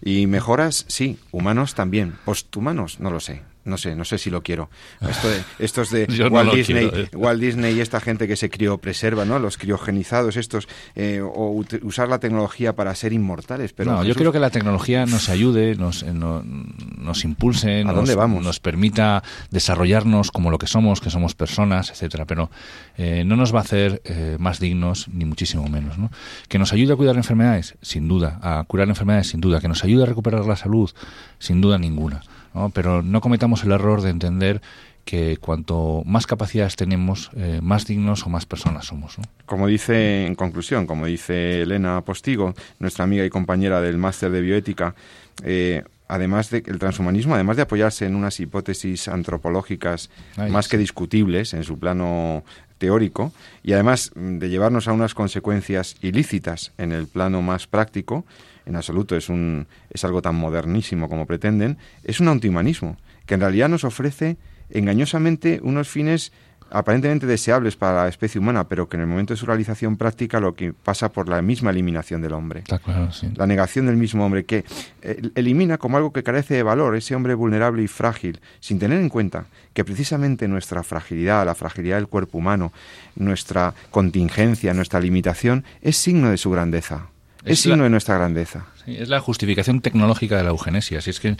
Y mejoras, sí. Humanos también. Posthumanos, no lo sé no sé, no sé si lo quiero. <laughs> Esto de, estos de Walt, Disney, eh. Walt Disney y esta gente que se preserva, ¿no? Los criogenizados estos, eh, o usar la tecnología para ser inmortales. Pero no, yo creo que la tecnología nos ayude, nos, eh, nos impulse, nos, dónde vamos? nos permita desarrollarnos como lo que somos, que somos personas, etcétera. Pero no nos va a hacer más dignos ni muchísimo menos, ¿no? Que nos ayude a cuidar enfermedades, sin duda, a curar enfermedades, sin duda. Que nos ayude a recuperar la salud, sin duda ninguna. Pero no cometamos el error de entender que cuanto más capacidades tenemos, eh, más dignos o más personas somos. Como dice, en conclusión, como dice Elena Postigo, nuestra amiga y compañera del máster de bioética, eh, además de el transhumanismo, además de apoyarse en unas hipótesis antropológicas más que discutibles en su plano teórico y además de llevarnos a unas consecuencias ilícitas en el plano más práctico, en absoluto es, un, es algo tan modernísimo como pretenden, es un antihumanismo, que en realidad nos ofrece engañosamente unos fines aparentemente deseables para la especie humana, pero que en el momento de su realización práctica lo que pasa por la misma eliminación del hombre. La negación del mismo hombre, que eh, elimina como algo que carece de valor ese hombre vulnerable y frágil, sin tener en cuenta que precisamente nuestra fragilidad, la fragilidad del cuerpo humano, nuestra contingencia, nuestra limitación, es signo de su grandeza. Es, signo de nuestra grandeza. es la justificación tecnológica de la eugenesia. Si es que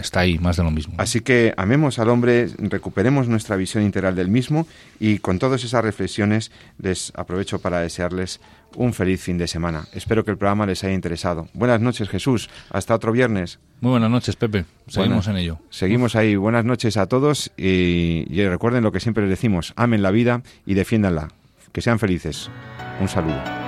está ahí más de lo mismo. Así que amemos al hombre, recuperemos nuestra visión integral del mismo y con todas esas reflexiones les aprovecho para desearles un feliz fin de semana. Espero que el programa les haya interesado. Buenas noches, Jesús. Hasta otro viernes. Muy buenas noches, Pepe. Seguimos en ello. Seguimos ahí. Buenas noches a todos y, y recuerden lo que siempre les decimos. Amen la vida y defiéndanla. Que sean felices. Un saludo.